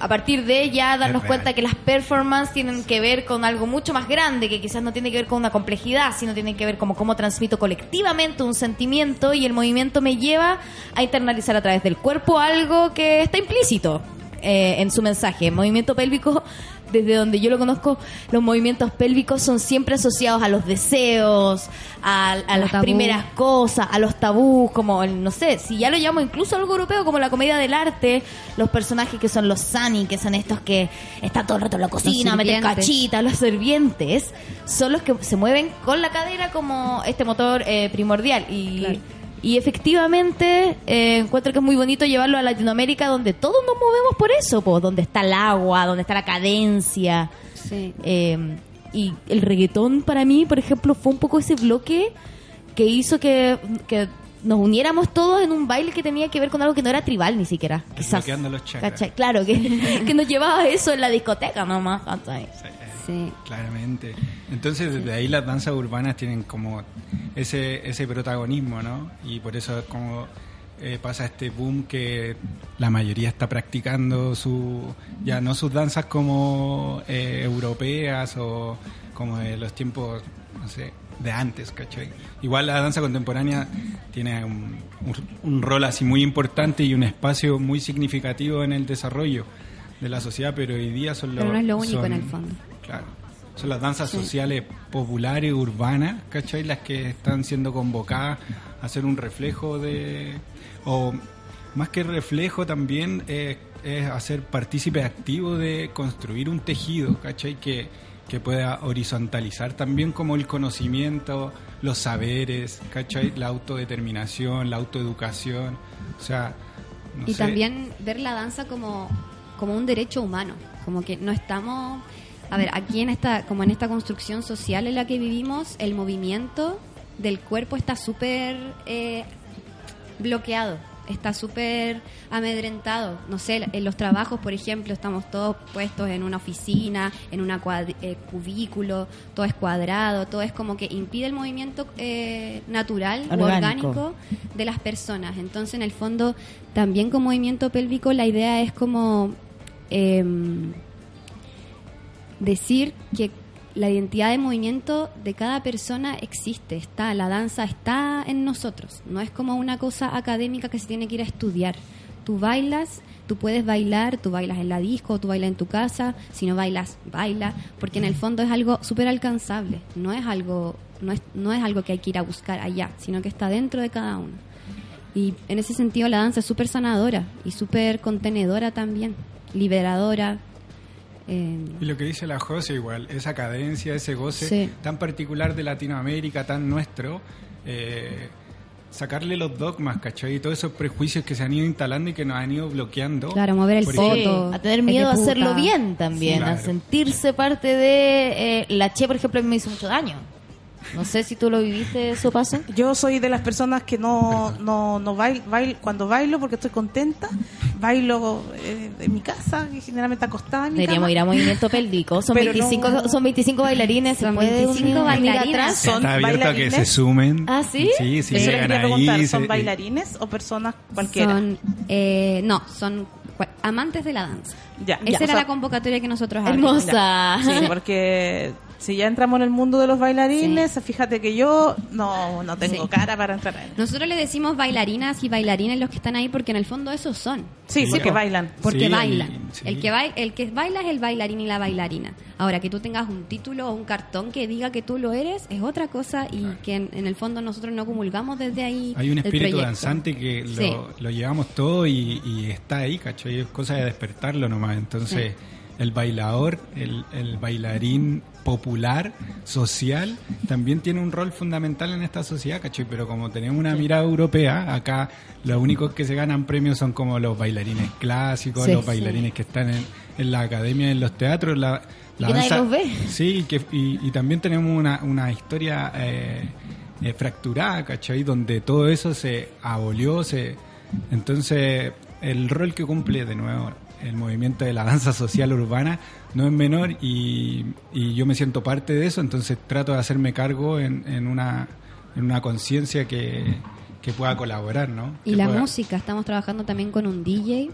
a partir de ya darnos cuenta que las performances tienen que ver con algo mucho más grande, que quizás no tiene que ver con una complejidad, sino tiene que ver como cómo transmito colectivamente un sentimiento y el movimiento me lleva a internalizar a través del cuerpo algo que está implícito eh, en su mensaje. Movimiento pélvico, desde donde yo lo conozco, los movimientos pélvicos son siempre asociados a los deseos, a, a las tabú. primeras cosas, a los tabús, como, el, no sé, si ya lo llamo incluso algo europeo, como la comedia del arte, los personajes que son los sani, que son estos que están todo el rato en la cocina, meten cachitas, los servientes, son los que se mueven con la cadera como este motor eh, primordial. Y, Claro. Y efectivamente eh, encuentro que es muy bonito llevarlo a Latinoamérica, donde todos nos movemos por eso, pues, donde está el agua, donde está la cadencia. Sí. Eh, y el reggaetón para mí, por ejemplo, fue un poco ese bloque que hizo que, que nos uniéramos todos en un baile que tenía que ver con algo que no era tribal ni siquiera. Quizás. Los. Claro, que, que nos llevaba a eso en la discoteca nomás. ¿cachai? Sí. Claramente. Entonces, desde ahí las danzas urbanas tienen como ese, ese protagonismo, ¿no? Y por eso es como eh, pasa este boom que la mayoría está practicando su ya no sus danzas como eh, europeas o como de los tiempos, no sé, de antes, ¿cachai? Igual la danza contemporánea tiene un, un- un rol así muy importante y un espacio muy significativo en el desarrollo de la sociedad, pero hoy día son los... Pero no es lo único son- en el fondo. Claro. Son las danzas Sí. sociales populares, urbanas, ¿cachai? Las que están siendo convocadas a ser un reflejo de... O más que reflejo también eh, es hacer partícipe activo de construir un tejido, ¿cachai? Que, que pueda horizontalizar también como el conocimiento, los saberes, ¿cachai? La autodeterminación, la autoeducación, o sea... no y sé. también ver la danza como, como un derecho humano, como que no estamos, a ver, aquí en esta, como en esta construcción social en la que vivimos, el movimiento del cuerpo está súper eh, bloqueado, está súper amedrentado. No sé, en los trabajos, por ejemplo, estamos todos puestos en una oficina, en un cubículo, todo es cuadrado, todo es como que impide el movimiento eh, natural o Orgánico. orgánico de las personas. Entonces, en el fondo, también con movimiento pélvico, la idea es como em, decir que la identidad de movimiento de cada persona existe, está, la danza está en nosotros, no es como una cosa académica que se tiene que ir a estudiar. Tú bailas, tú puedes bailar, tú bailas en la disco, tú bailas en tu casa, si no bailas, baila, porque en el fondo es algo súper alcanzable, no es algo no es, no es algo que hay que ir a buscar allá, sino que está dentro de cada uno. Y en ese sentido la danza es súper sanadora y súper contenedora también, liberadora. Eh, Y lo que dice la José igual, esa cadencia, ese goce Sí. tan particular de Latinoamérica, tan nuestro, eh, sacarle los dogmas, ¿cachai? Y todos esos prejuicios que se han ido instalando y que nos han ido bloqueando. Claro, mover el foto. a tener miedo a hacerlo bien también, Sí. a sentirse parte de... eh, la Che, por ejemplo, a mí me hizo mucho daño. No sé si tú lo viviste, eso pasa. Yo soy de las personas que no, no, no bail, bail- cuando bailo porque estoy contenta, bailo eh, en mi casa, generalmente acostada en mi Deberíamos cama. ir a movimiento pélvico. Son Pero 25, no- son 25 bailarines. ¿Se Son puede 25 unir- unir bailarinas. atrás? Son está abierto a que bailarines. se sumen. ¿Ah, sí? Sí, sí, Eso quería preguntar, ahí. ¿son se- bailarines o personas cualquiera? Son, eh, no, son amantes de la danza. Ya, Esa ya, era o sea, la convocatoria que nosotros. Hermosa. Sí, porque si ya entramos en el mundo de los bailarines, fíjate que yo no, no tengo Sí. cara para entrar ahí. Nosotros le decimos bailarinas y bailarines los que están ahí porque en el fondo esos son. Sí, Sí. porque bailan. Porque Sí, bailan. El, que baila, el que baila es el bailarín y la bailarina. Ahora, que tú tengas un título o un cartón que diga que tú lo eres es otra cosa y que en, en el fondo nosotros no comulgamos desde ahí. Hay un espíritu danzante que lo, Sí. lo llevamos todo y, y está ahí, ¿cachai? Es cosa de despertarlo nomás. Entonces, el bailador, el, el bailarín popular, social, también tiene un rol fundamental en esta sociedad, ¿cachai? Pero como tenemos una mirada europea, acá los únicos que se ganan premios son como los bailarines clásicos, Sí, los sí. bailarines que están en, en la academia, en los teatros, la, la Que nadie danza- los ve. Sí, que, y, y también tenemos una, una historia eh, eh, fracturada, ¿cachai? Donde todo eso se abolió, se... Entonces, el rol que cumple de nuevo el movimiento de la danza social urbana no es menor y, y yo me siento parte de eso, entonces trato de hacerme cargo en, en una, en una conciencia que, que pueda colaborar, ¿no? Y Que la pueda- música, estamos trabajando también con un DJ,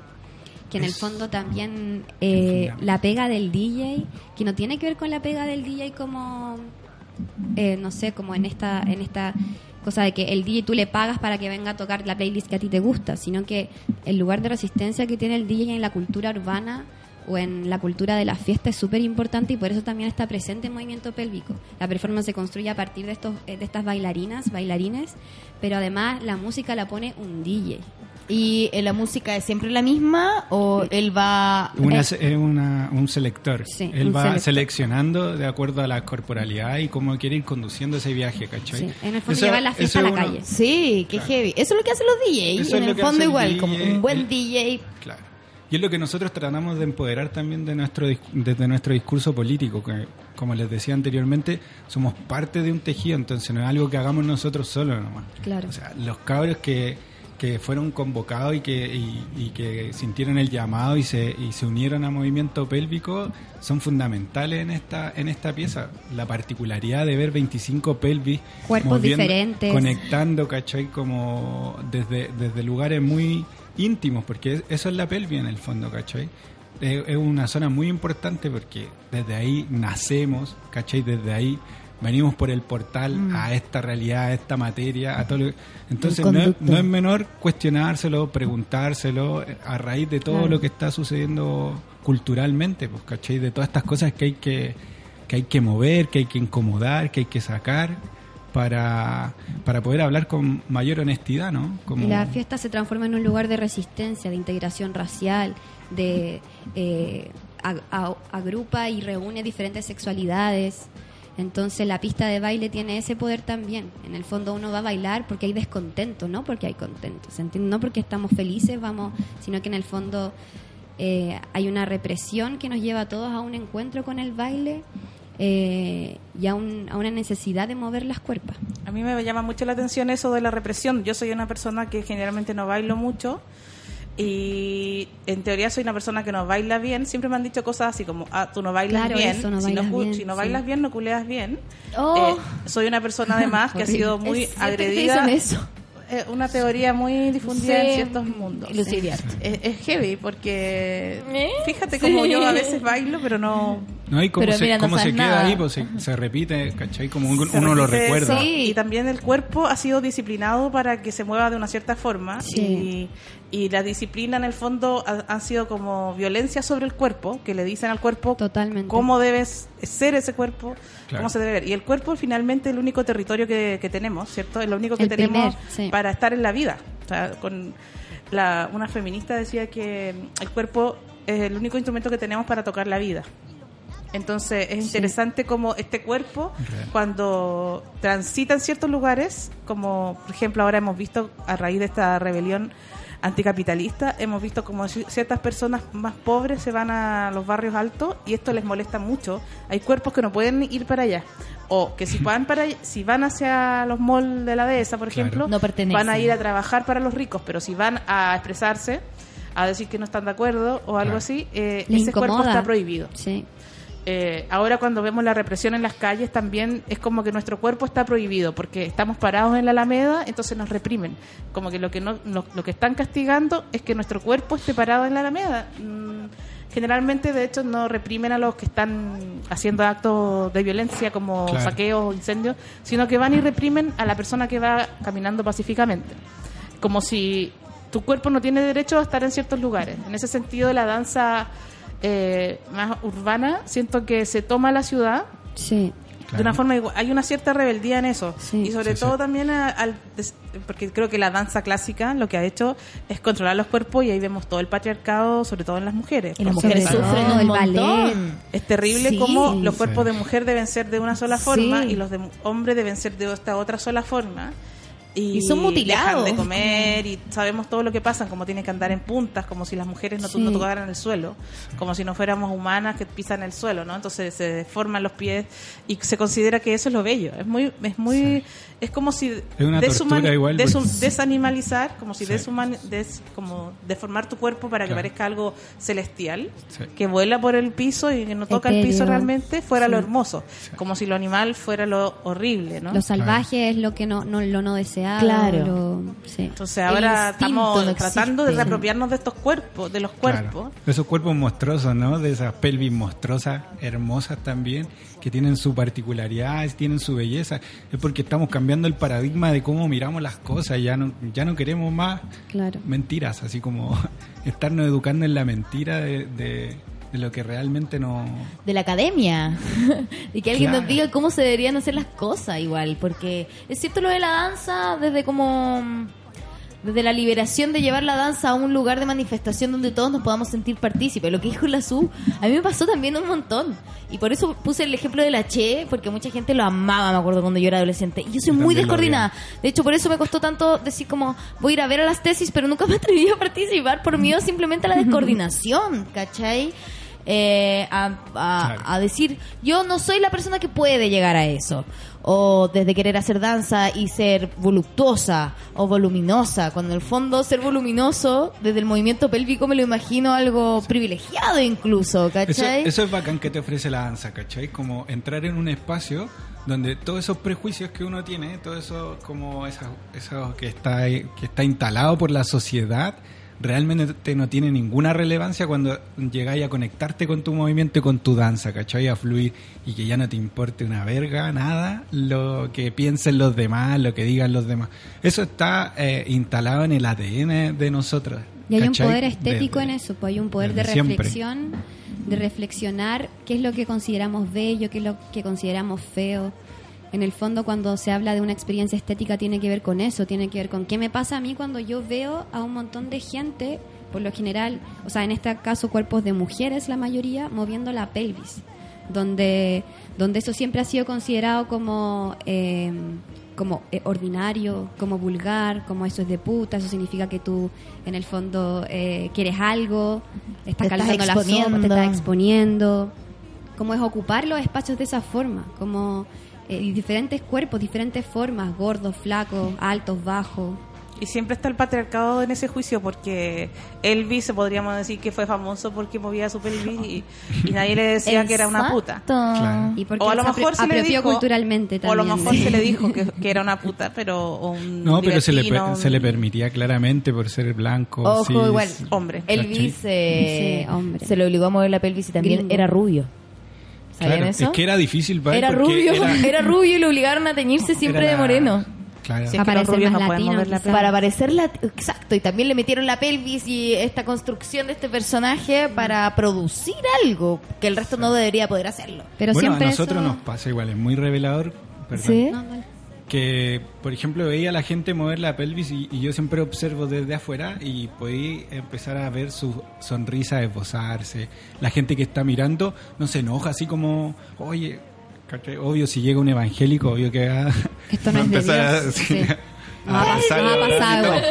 que en el fondo también eh, la pega del DJ, que no tiene que ver con la pega del DJ como, eh, no sé, como en esta, en esta cosa de que el DJ tú le pagas para que venga a tocar la playlist que a ti te gusta, sino que el lugar de resistencia que tiene el DJ en la cultura urbana o en la cultura de la fiesta es súper importante y por eso también está presente el movimiento pélvico. La performance se construye a partir de estos eh, de estas bailarinas, bailarines, pero además la música la pone un DJ. ¿Y eh, la música es siempre la misma o él va... Una, eh, una- un selector. Sí, Él un va selector. seleccionando de acuerdo a la corporalidad y cómo quiere ir conduciendo ese viaje, ¿cachai? Sí, en el fondo Eso- llevar la fiesta a la uno- calle. Sí, qué heavy. Eso es lo que hacen los DJs. Eso en el fondo igual, DJ, como un buen el- DJ. Claro. Y es lo que nosotros tratamos de empoderar también de nuestro desde nuestro discurso político, que como les decía anteriormente, somos parte de un tejido, entonces no es algo que hagamos nosotros solos nomás. Claro. O sea, los cabros que, que fueron convocados y que, y, y que sintieron el llamado y se, y se unieron a movimiento pélvico son fundamentales en esta, en esta pieza. La particularidad de ver 25 pelvis Cuerpos moviendo- diferentes. conectando, ¿cachai? Como desde, desde lugares muy íntimos, porque es- eso es la pelvis en el fondo, ¿cachai? Es, es una zona muy importante porque desde ahí nacemos, ¿cachai? Desde ahí venimos por el portal Mm. a esta realidad, a esta materia, a todo lo- Entonces no es, conducto. no es menor cuestionárselo, preguntárselo eh, a raíz de todo Claro. lo que está sucediendo culturalmente, pues, ¿cachai? De todas estas cosas que hay que, que hay que mover, que hay que incomodar, que hay que sacar para, para poder hablar con mayor honestidad, ¿no? Como, la fiesta se transforma en un lugar de resistencia, de integración racial, de eh, agrupa y reúne diferentes sexualidades. Entonces la pista de baile tiene ese poder también. En el fondo uno va a bailar porque hay descontento, no porque hay contento. No porque estamos felices, vamos, sino que en el fondo eh, hay una represión que nos lleva a todos a un encuentro con el baile eh, y a, un- a una necesidad de mover las cuerpas. A mí me llama mucho la atención eso de la represión. Yo soy una persona que generalmente no bailo mucho y en teoría soy una persona que no baila bien. Siempre me han dicho cosas así como, ah, tú no bailas Claro, bien. eso, no si, bailas no, bien, si no sí. bailas bien, no culeas bien. Oh. Eh, soy una persona además que ha sido muy Es te agredida. dicen eso. Eh, una teoría muy difundida Sí, en ciertos mundos. Sí. Es, es heavy porque ¿Eh? fíjate Sí. como yo a veces bailo, pero no... ¿no? Y cómo Pero se, mira, no cómo se queda ahí, pues se, se repite, ¿cachai? Como un- uno lo recuerda. Sí. Y también el cuerpo ha sido disciplinado para que se mueva de una cierta forma. Sí. Y, y la disciplina, en el fondo, ha- han sido como violencia sobre el cuerpo, que le dicen al cuerpo Totalmente. cómo debes ser ese cuerpo, Claro. cómo se debe ver. Y el cuerpo, finalmente, es el único territorio que, que tenemos, ¿cierto? Es lo único que El tenemos primer, sí. para estar en la vida. O sea, con la, una feminista decía que el cuerpo es el único instrumento que tenemos para tocar la vida. Entonces es interesante como este cuerpo, Real. cuando transita en ciertos lugares, como por ejemplo ahora hemos visto a raíz de esta rebelión anticapitalista, hemos visto como ci- ciertas personas más pobres se van a los barrios altos y esto les molesta mucho. Hay cuerpos que no pueden ir para allá. O que si van, para, allá- si van hacia los malls de la dehesa, por Claro. ejemplo, No pertenecen. van a ir a trabajar para los ricos, pero si van a expresarse, a decir que no están de acuerdo o algo Claro. así, eh, ese cuerpo está prohibido. Sí. Eh, ahora cuando vemos la represión en las calles también es como que nuestro cuerpo está prohibido porque estamos parados en la alameda entonces nos reprimen como que lo que no lo, lo que están castigando es que nuestro cuerpo esté parado en la alameda Mm, generalmente de hecho no reprimen a los que están haciendo actos de violencia como Claro. saqueos o incendios sino que van y reprimen a la persona que va caminando pacíficamente como si tu cuerpo no tiene derecho a estar en ciertos lugares. En ese sentido, la danza eh, más urbana, siento que se toma la ciudad Sí. De una forma igual- hay una cierta rebeldía en eso y sobre Sí, todo sí. también a- al porque creo que la danza clásica lo que ha hecho es controlar los cuerpos y ahí vemos todo el patriarcado sobre todo en las mujeres Y las mujeres sufren un el montón. es terrible Sí. como los Sí. cuerpos de mujer deben ser de una sola forma Sí. y los de hombre deben ser de esta otra sola forma y, Y son mutilados. dejan de comer y sabemos todo lo que pasa, como tienen que andar en puntas, como si las mujeres no, Sí. no tocaran el suelo, como si no fuéramos humanas que pisan el suelo, ¿no? Entonces se deforman los pies y se considera que eso es lo bello. Es muy, es muy, es como si una tortura igual, desu- porque- desanimalizar, como si Sí. deshuman- des- como deformar tu cuerpo para que Claro. parezca algo celestial, Sí. que vuela por el piso y que no toca el piso realmente, fuera Sí. lo hermoso, como si lo animal fuera lo horrible, ¿no? Lo salvaje es lo que no, no lo no deseado. Claro. lo- sí. Entonces ahora estamos tratando de reapropiarnos de estos cuerpos, de los Claro. cuerpos. Esos cuerpos monstruosos, ¿no? De esas pelvis monstruosas, hermosas también, que tienen su particularidad, tienen su belleza. Es porque estamos cambiando el paradigma de cómo miramos las cosas. Ya no, ya no queremos más Claro. mentiras, así como estarnos educando en la mentira de, de- de lo que realmente no... de la academia. y que alguien Claro. nos diga cómo se deberían hacer las cosas igual. Porque es cierto lo de la danza, desde como. Desde la liberación de llevar la danza a un lugar de manifestación donde todos nos podamos sentir partícipes. Lo que dijo la Su, a mí me pasó también un montón. Y por eso puse el ejemplo de la Che, porque mucha gente lo amaba, me acuerdo, cuando yo era adolescente. Y yo soy muy descoordinada. De hecho, por eso me costó tanto decir como, voy a ir a ver a las tesis, pero nunca me atreví a participar por miedo simplemente a la descoordinación, ¿cachai? Eh, a, a- Claro. a decir, yo no soy la persona que puede llegar a eso. O desde querer hacer danza y ser voluptuosa o voluminosa, cuando en el fondo ser voluminoso, desde el movimiento pélvico me lo imagino algo privilegiado incluso, ¿cachai? eso es bacán que te ofrece la danza, ¿cachai? Como entrar en un espacio donde todos esos prejuicios que uno tiene, todo eso como eso, eso que está que está instalado por la sociedad, realmente te no tiene ninguna relevancia cuando llegáis a conectarte con tu movimiento y con tu danza, ¿cachai? A fluir y que ya no te importe una verga, nada, lo que piensen los demás, lo que digan los demás. Eso está eh, instalado en el ADN de nosotros. Y hay un poder estético Desde- en eso, pues hay un poder de siempre. reflexión, de reflexionar qué es lo que consideramos bello, qué es lo que consideramos feo. En el fondo, cuando se habla de una experiencia estética, tiene que ver con eso, tiene que ver con qué me pasa a mí cuando yo veo a un montón de gente, por lo general, o sea, en este caso cuerpos de mujeres, la mayoría, moviendo la pelvis, donde, donde eso siempre ha sido considerado como... eh, como eh, ordinario, como vulgar, como eso es de puta, eso significa que tú en el fondo eh, quieres algo, estás Te estás la sopa, te estás exponiendo, como es ocupar los espacios de esa forma, como eh, y diferentes cuerpos, diferentes formas, gordos, flacos, altos, bajos. Y siempre está el patriarcado en ese juicio porque Elvis, podríamos decir que fue famoso porque movía su pelvis y, y nadie le decía que era una puta. Claro. Y porque O a lo mejor se le dijo, culturalmente o a lo mejor se le dijo que, que era una puta, pero un No, pero se le, un se le permitía claramente por ser blanco. Ojo, cis, igual. hombre. Elvis eh, Sí, hombre. se le obligó a mover la pelvis y también Gringo. era rubio. ¿Sabían Claro, eso? es que era difícil para él Era porque rubio, era- era... rubio y lo obligaron a teñirse siempre de moreno. Claro. Sí, es que Para los parecer rubios más no pueden latino, la. Para parecer la... Exacto, y también le metieron la pelvis y esta construcción de este personaje para producir algo que el resto no debería poder hacerlo. Pero bueno, siempre a nosotros eso- nos pasa igual, es muy revelador. perdón, ¿Sí? No, no. Que, por ejemplo, veía a la gente mover la pelvis y, y yo siempre observo desde afuera y podí empezar a ver su sonrisa esbozarse. La gente que está mirando no se enoja así como, oye, obvio si llega un evangélico, obvio que va, Esto no va es de empezar a, sí, No ha pasado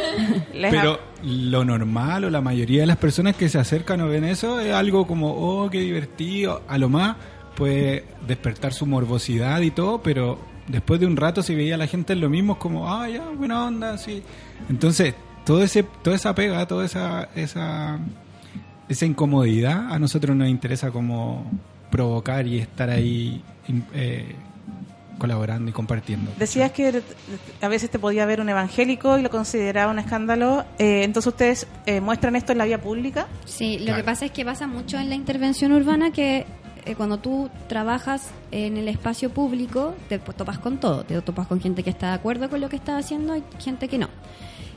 Pero lo normal o la mayoría de las personas que se acercan o ven eso es algo como, oh, qué divertido. A lo más puede despertar su morbosidad y todo, pero después de un rato si veía a la gente en lo mismo es como, ah, ya, buena onda, sí. Entonces, todo ese, toda esa pega, toda esa, esa, esa incomodidad a nosotros nos interesa como provocar y estar ahí eh, colaborando y compartiendo. Decías que a veces te podía ver un evangélico y lo consideraba un escándalo. Eh, entonces ustedes eh, muestran esto en la vía pública. Sí, lo Claro. que pasa es que pasa mucho en la intervención urbana que eh, cuando tú trabajas en el espacio público te pues, topas con todo, te topas con gente que está de acuerdo con lo que estás haciendo y gente que no.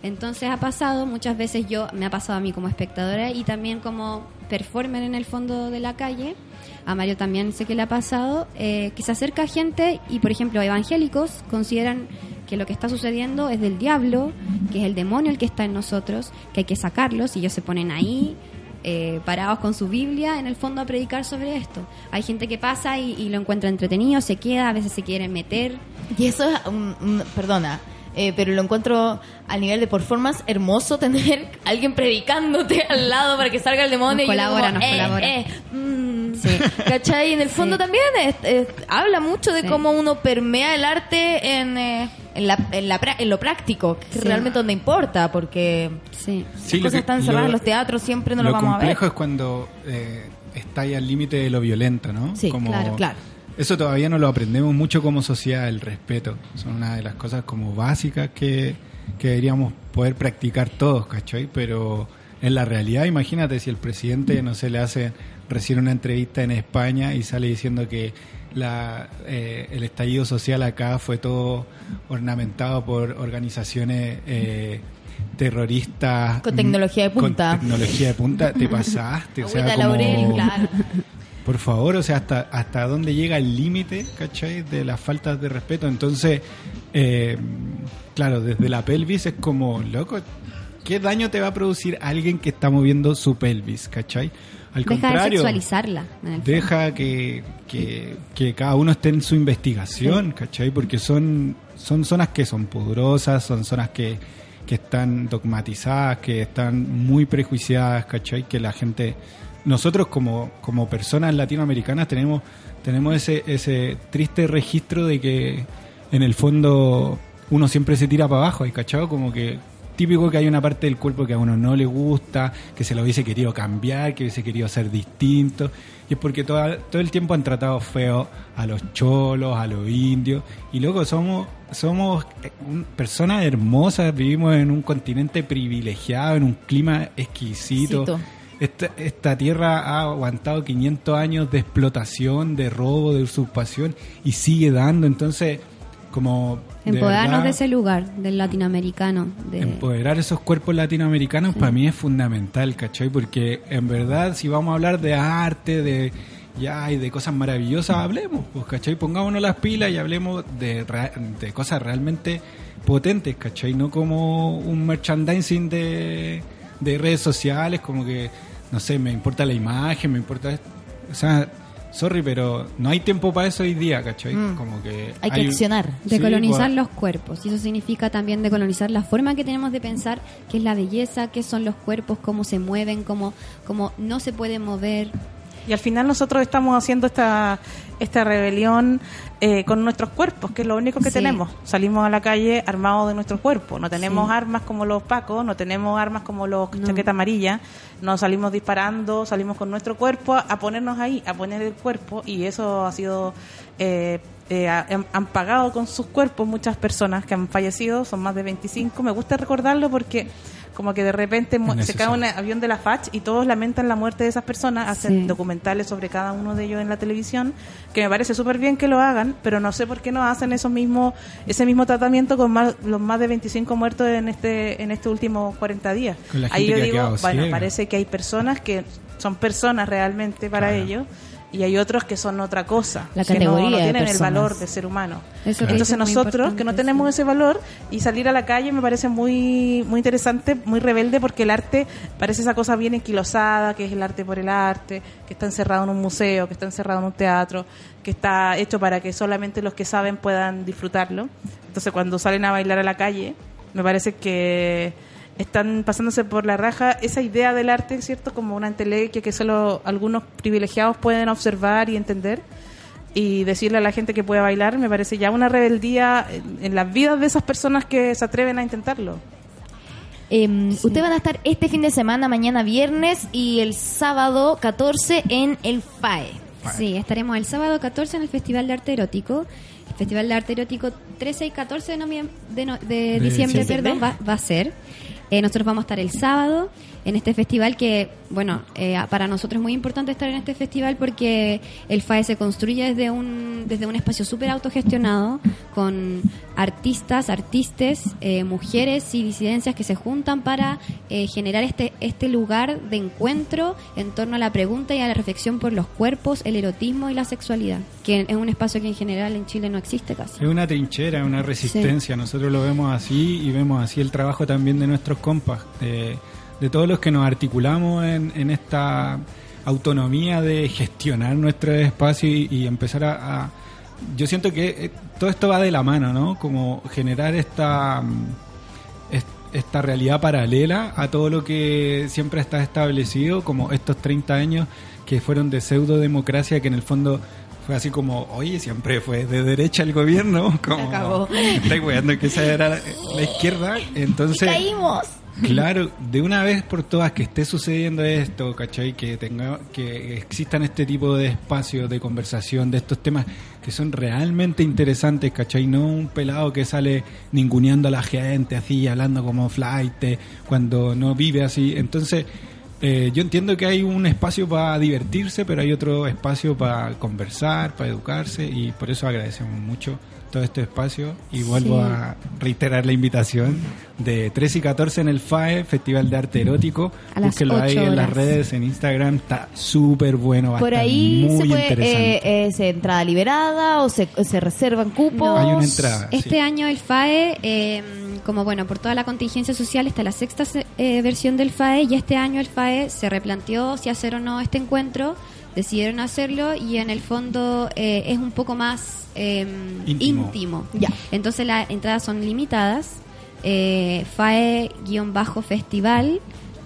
Entonces ha pasado, muchas veces yo, me ha pasado a mí como espectadora y también como performer en el fondo de la calle, a Mario también sé que le ha pasado, eh, que se acerca gente y, por ejemplo, evangélicos consideran que lo que está sucediendo es del diablo, que es el demonio el que está en nosotros, que hay que sacarlos y ellos se ponen ahí eh, parados con su Biblia en el fondo a predicar sobre esto. Hay gente que pasa y, y lo encuentra entretenido, se queda, a veces se quieren meter. Y eso es, un- perdona, eh, pero lo encuentro a nivel de performance hermoso tener a alguien predicándote al lado para que salga el demonio. Nos y colabora, como, nos eh, colabora. eh, mm, ¿Cachai? Y en el fondo también es- es- habla mucho de Sí. cómo uno permea el arte en, en, la, en, la pra- en lo práctico, que es Sí. realmente donde importa, porque Sí. las Sí, lo cosas que- están cerradas lo- en los teatros, siempre no lo, lo vamos a ver. complejo es cuando eh, está ahí al límite de lo violento, ¿no? Sí, claro, claro. Eso todavía no lo aprendemos mucho como sociedad, el respeto. Son una de las cosas como básicas que, que deberíamos poder practicar todos, ¿cachai? Pero en la realidad, imagínate si el presidente, no sé, le hace recién una entrevista en España y sale diciendo que la, eh, el estallido social acá fue todo ornamentado por organizaciones eh, terroristas. Con tecnología de punta. Con tecnología de punta, te pasaste. o sea, como- laurel, claro. por favor, o sea, hasta, hasta dónde llega el límite, ¿cachai? De las faltas de respeto. Entonces, eh, claro, desde la pelvis es como, loco, ¿qué daño te va a producir alguien que está moviendo su pelvis, ¿cachai? Al Deja de contrario, sexualizarla. el fondo. deja que, que, que cada uno esté en su investigación, ¿cachai? Porque son, son zonas que son pudorosas, son zonas que, que están dogmatizadas, que están muy prejuiciadas, ¿cachai? Que la gente, nosotros como, como personas latinoamericanas tenemos, tenemos ese, ese triste registro de que en el fondo uno siempre se tira para abajo, ¿hay cachado? Como que típico que hay una parte del cuerpo que a uno no le gusta, que se lo hubiese querido cambiar, que hubiese querido ser distinto. Y es porque toda- todo el tiempo han tratado feo a los cholos, a los indios. Y luego somos, somos eh, personas hermosas, vivimos en un continente privilegiado, en un clima exquisito. Exquisito. Esta, esta tierra ha aguantado 500 años de explotación, de robo, de usurpación y sigue dando. Entonces, como... de Empoderarnos verdad, de ese lugar, del latinoamericano. De... Empoderar esos cuerpos latinoamericanos para mí es fundamental, ¿cachai? Porque en verdad, si vamos a hablar de arte, de ya y de cosas maravillosas, hablemos, pues, ¿cachai? Pongámonos las pilas y hablemos de, de cosas realmente potentes, ¿cachai? No como un merchandising de, de redes sociales, como que, no sé, me importa la imagen, me importa... O sea, sorry, pero no hay tiempo para eso hoy día, ¿cachai? Mm. Como que... Hay que accionar. Sí, Decolonizar pues, los cuerpos. Y eso significa también decolonizar la forma que tenemos de pensar, qué es la belleza, qué son los cuerpos, cómo se mueven, cómo, cómo no se pueden mover. Y al final nosotros estamos haciendo esta, esta rebelión eh, con nuestros cuerpos, que es lo único que Sí. tenemos. Salimos a la calle armados de nuestro cuerpo. No tenemos Sí. armas como los pacos, no tenemos armas como los chaqueta amarilla. No salimos disparando, salimos con nuestro cuerpo a, ponernos ahí, a poner el cuerpo. Y eso ha sido... eh, eh, ha- han, han pagado con sus cuerpos muchas personas que han fallecido, son más de 25. Me gusta recordarlo porque como que de repente se cae un avión de la FACH y todos lamentan la muerte de esas personas, hacen Sí. documentales sobre cada uno de ellos en la televisión, que me parece súper bien que lo hagan, pero no sé por qué no hacen esos mismos, ese mismo tratamiento con más, los más de 25 muertos en este en estos últimos 40 días. Ahí yo digo, bueno, ciega. parece que hay personas que son personas realmente para Claro. ellos y hay otros que son otra cosa, La que no- tienen el valor de ser humano. Eso Entonces nosotros que no tenemos ese valor y salir a la calle me parece muy muy interesante, muy rebelde porque el arte parece esa cosa bien enquilosada, que es el arte por el arte, que está encerrado en un museo, que está encerrado en un teatro, que está hecho para que solamente los que saben puedan disfrutarlo. Entonces cuando salen a bailar a la calle, me parece que están pasándose por la raja esa idea del arte, ¿cierto? Como una entelequia que solo algunos privilegiados pueden observar y entender y decirle a la gente que puede bailar me parece ya una rebeldía en, en las vidas de esas personas que se atreven a intentarlo. Eh, Ustedes van a estar este fin de semana, mañana viernes y el sábado 14 en el FAE. Sí, estaremos el sábado 14 en el Festival de Arte Erótico. El Festival de Arte Erótico 13 y 14 de, noviem- de, no- de De diciembre, diciembre. perdón, va, va a ser. Eh, nosotros vamos a estar el sábado en este festival que, bueno, eh, para nosotros es muy importante estar en este festival porque el FAE se construye desde un, desde un espacio súper autogestionado con artistas, artistas, eh, mujeres y disidencias que se juntan para eh, generar este, este lugar de encuentro en torno a la pregunta y a la reflexión por los cuerpos, el erotismo y la sexualidad, que es un espacio que en general en Chile no existe casi. Es una trinchera, una resistencia. Nosotros lo vemos así y vemos así el trabajo también de nuestros compas, de, de todos los que nos articulamos en, en esta autonomía de gestionar nuestro espacio y, y empezar a, a- Yo siento que eh, todo esto va de la mano, ¿no? Como generar esta... mm, es- esta realidad paralela a todo lo que siempre está establecido, como estos 30 años que fueron de pseudo democracia, que en el fondo fue así como, oye, siempre fue de derecha el gobierno, como, acabó. weando que esa era la, la izquierda, entonces... ¡Caímos! Claro, de una vez por todas que esté sucediendo esto, ¿cachai? Que tenga, que existan este tipo de espacios de conversación de estos temas que son realmente interesantes, ¿cachai? No un pelado que sale ninguneando a la gente así, hablando como flight, cuando no vive así. Entonces, eh, yo entiendo que hay un espacio para divertirse, pero hay otro espacio para conversar, para educarse, y por eso agradecemos mucho todo este espacio y vuelvo Sí. a reiterar la invitación de 13 y 14 en el FAE, Festival de Arte Erótico. A las Búsquenlo ahí en las redes, en Instagram, está súper bueno, va a Por estar ahí muy se puede, interesante. eh, es entrada liberada o se, se reservan cupos. Hay una entrada. Este año el FAE, eh, como bueno, por toda la contingencia social, está la sexta se- eh, versión del FAE y este año el FAE se replanteó si hacer o no este encuentro, decidieron hacerlo y en el fondo eh, es un poco más eh, Íntimo. íntimo. Entonces las entradas son limitadas, eh, FAE-festival,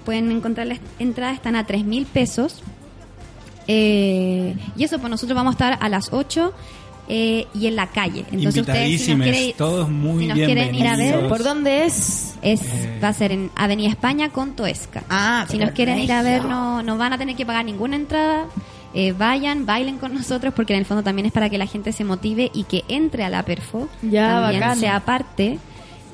pueden encontrar las entradas, están a 3 mil pesos. Eh, y eso, pues nosotros vamos a estar a las 8 eh, y en la calle. Entonces ustedes, si nos quieren, todos muy si nos quieren ir a ver. ¿Por dónde es? es, Eh. va a ser en Avenida España con Toesca. Ah, si nos quieren ir a ver, no, no van a tener que pagar ninguna entrada. Eh, vayan, bailen con nosotros, porque en el fondo también es para que la gente se motive y que entre a la perfo. Ya, también bacán. sea parte.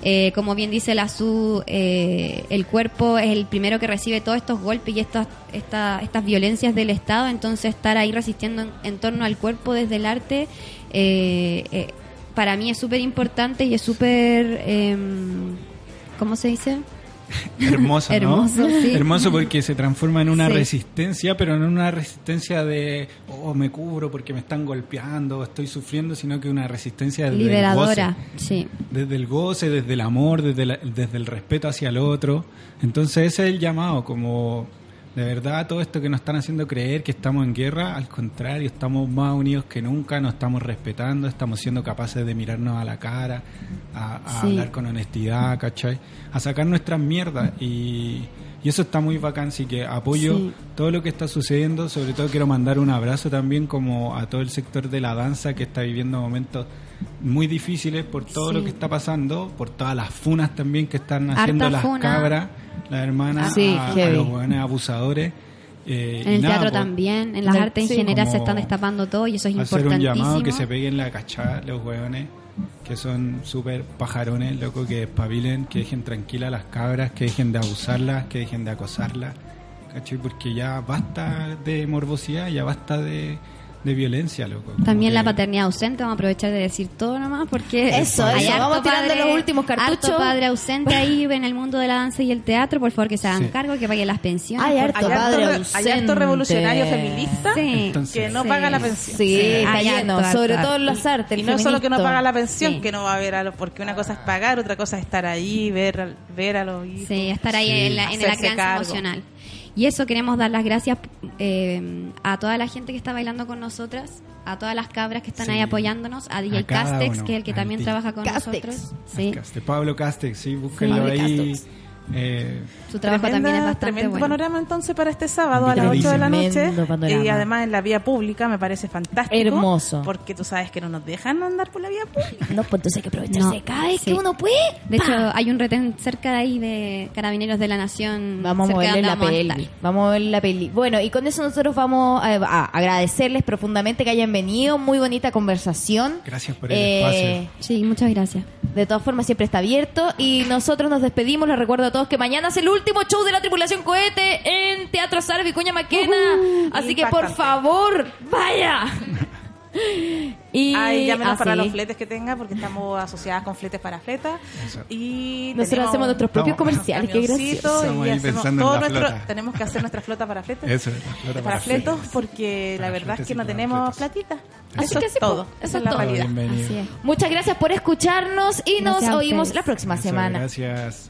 Eh, como bien dice la SU, eh, el cuerpo es el primero que recibe todos estos golpes y estas, esta- estas violencias del Estado, entonces estar ahí resistiendo en, en torno al cuerpo desde el arte, eh, eh, para mí es súper importante y es súper, em, ¿cómo se dice? Hermoso, ¿no? Hermoso, sí. Hermoso porque se transforma en una Sí. resistencia, pero no una resistencia de, oh, me cubro porque me están golpeando, estoy sufriendo, sino que una resistencia desde Liberadora, el goce. sí. Desde el goce, desde el amor, desde, la- desde el respeto hacia el otro. Entonces ese es el llamado, como de verdad todo esto que nos están haciendo creer que estamos en guerra, al contrario, estamos más unidos que nunca, nos estamos respetando, estamos siendo capaces de mirarnos a la cara, a, a Sí. hablar con honestidad, ¿cachai? A sacar nuestras mierdas y, y eso está muy bacán, así que apoyo Sí. todo lo que está sucediendo, sobre todo quiero mandar un abrazo también como a todo el sector de la danza que está viviendo momentos muy difíciles por todo Sí. lo que está pasando, por todas las funas también que están haciendo Harta las funa. cabras, las hermanas, Sí, a, a los hueones abusadores. eh, En el nada, teatro pues, también, en las Sí. artes en Sí. general se están destapando todo y eso es hacer un importantísimo. llamado que se peguen la cachada los hueones que son súper pajarones, loco, que despabilen, que dejen tranquilas las cabras, que dejen de abusarlas, que dejen de acosarlas, ¿cachai? Porque ya basta de morbosidad, ya basta de, de violencia, loco. También la que- paternidad ausente, vamos a aprovechar de decir todo nomás porque Eso, hay eso, harto vamos tirando los últimos cartuchos. harto padre ausente ahí en el mundo de la danza y el teatro, por favor que se hagan Sí. cargo, que paguen las pensiones. Hay harto Hay harto, padre re- hay harto revolucionario feminista Sí. Entonces- que no Sí. paga la pensión. Sí, está hay lleno, harto, sobre harto, todo en las artes. Y el no solo que no paga la pensión, Sí. que no va a ver a los, porque una cosa es pagar, otra cosa es estar ahí, ver, al- ver a los hijos. Sí, estar ahí Sí. en, la, en la crianza cargo. emocional. Y eso queremos dar las gracias eh, a toda la gente que está bailando con nosotras, a todas las cabras que están Sí. ahí apoyándonos, a DJ A Castex, uno, que es el que también trabaja con Castex. nosotros. Sí. Pablo Castex, sí, búsquenlo Pablo ahí. Castex. Eh, Su trabajo Tremenda- también es bastante tremendo bueno. panorama entonces para este sábado a las 8 de la noche panorama. y además en la vía pública me parece fantástico Hermoso. porque tú sabes que no nos dejan andar por la vía pública No, pues entonces hay que aprovecharse No, de cada vez sí. que uno puede. De hecho, hay un retén cerca de ahí de Carabineros de la Nación. Vamos a moverle la peli. Vamos a moverle la peli. Bueno, y con eso nosotros vamos a, a agradecerles profundamente que hayan venido. Muy bonita conversación. gracias por el Eh, espacio. Sí, muchas gracias. De todas formas, siempre está abierto. Y nosotros nos despedimos. Les recuerdo a todos que mañana es el último show de la tripulación cohete en Teatro Sara Vicuña Maquena. Así que por favor, vaya. Y Ay, llámenos para los fletes que tenga, porque estamos asociadas con fletes para fletas. Y Nosotros hacemos nuestros propios Estamos- comerciales. Qué gracioso. Y hacemos todo nuestro, flota. tenemos que hacer nuestra flota para fletes. Eso, flota para para fletos, fletes. porque la verdad es que no tenemos fletes. platita. Así Eso que es todo. Eso es todo. Así es. Muchas gracias por escucharnos y nos Gracias oímos la próxima Eso, semana. Gracias.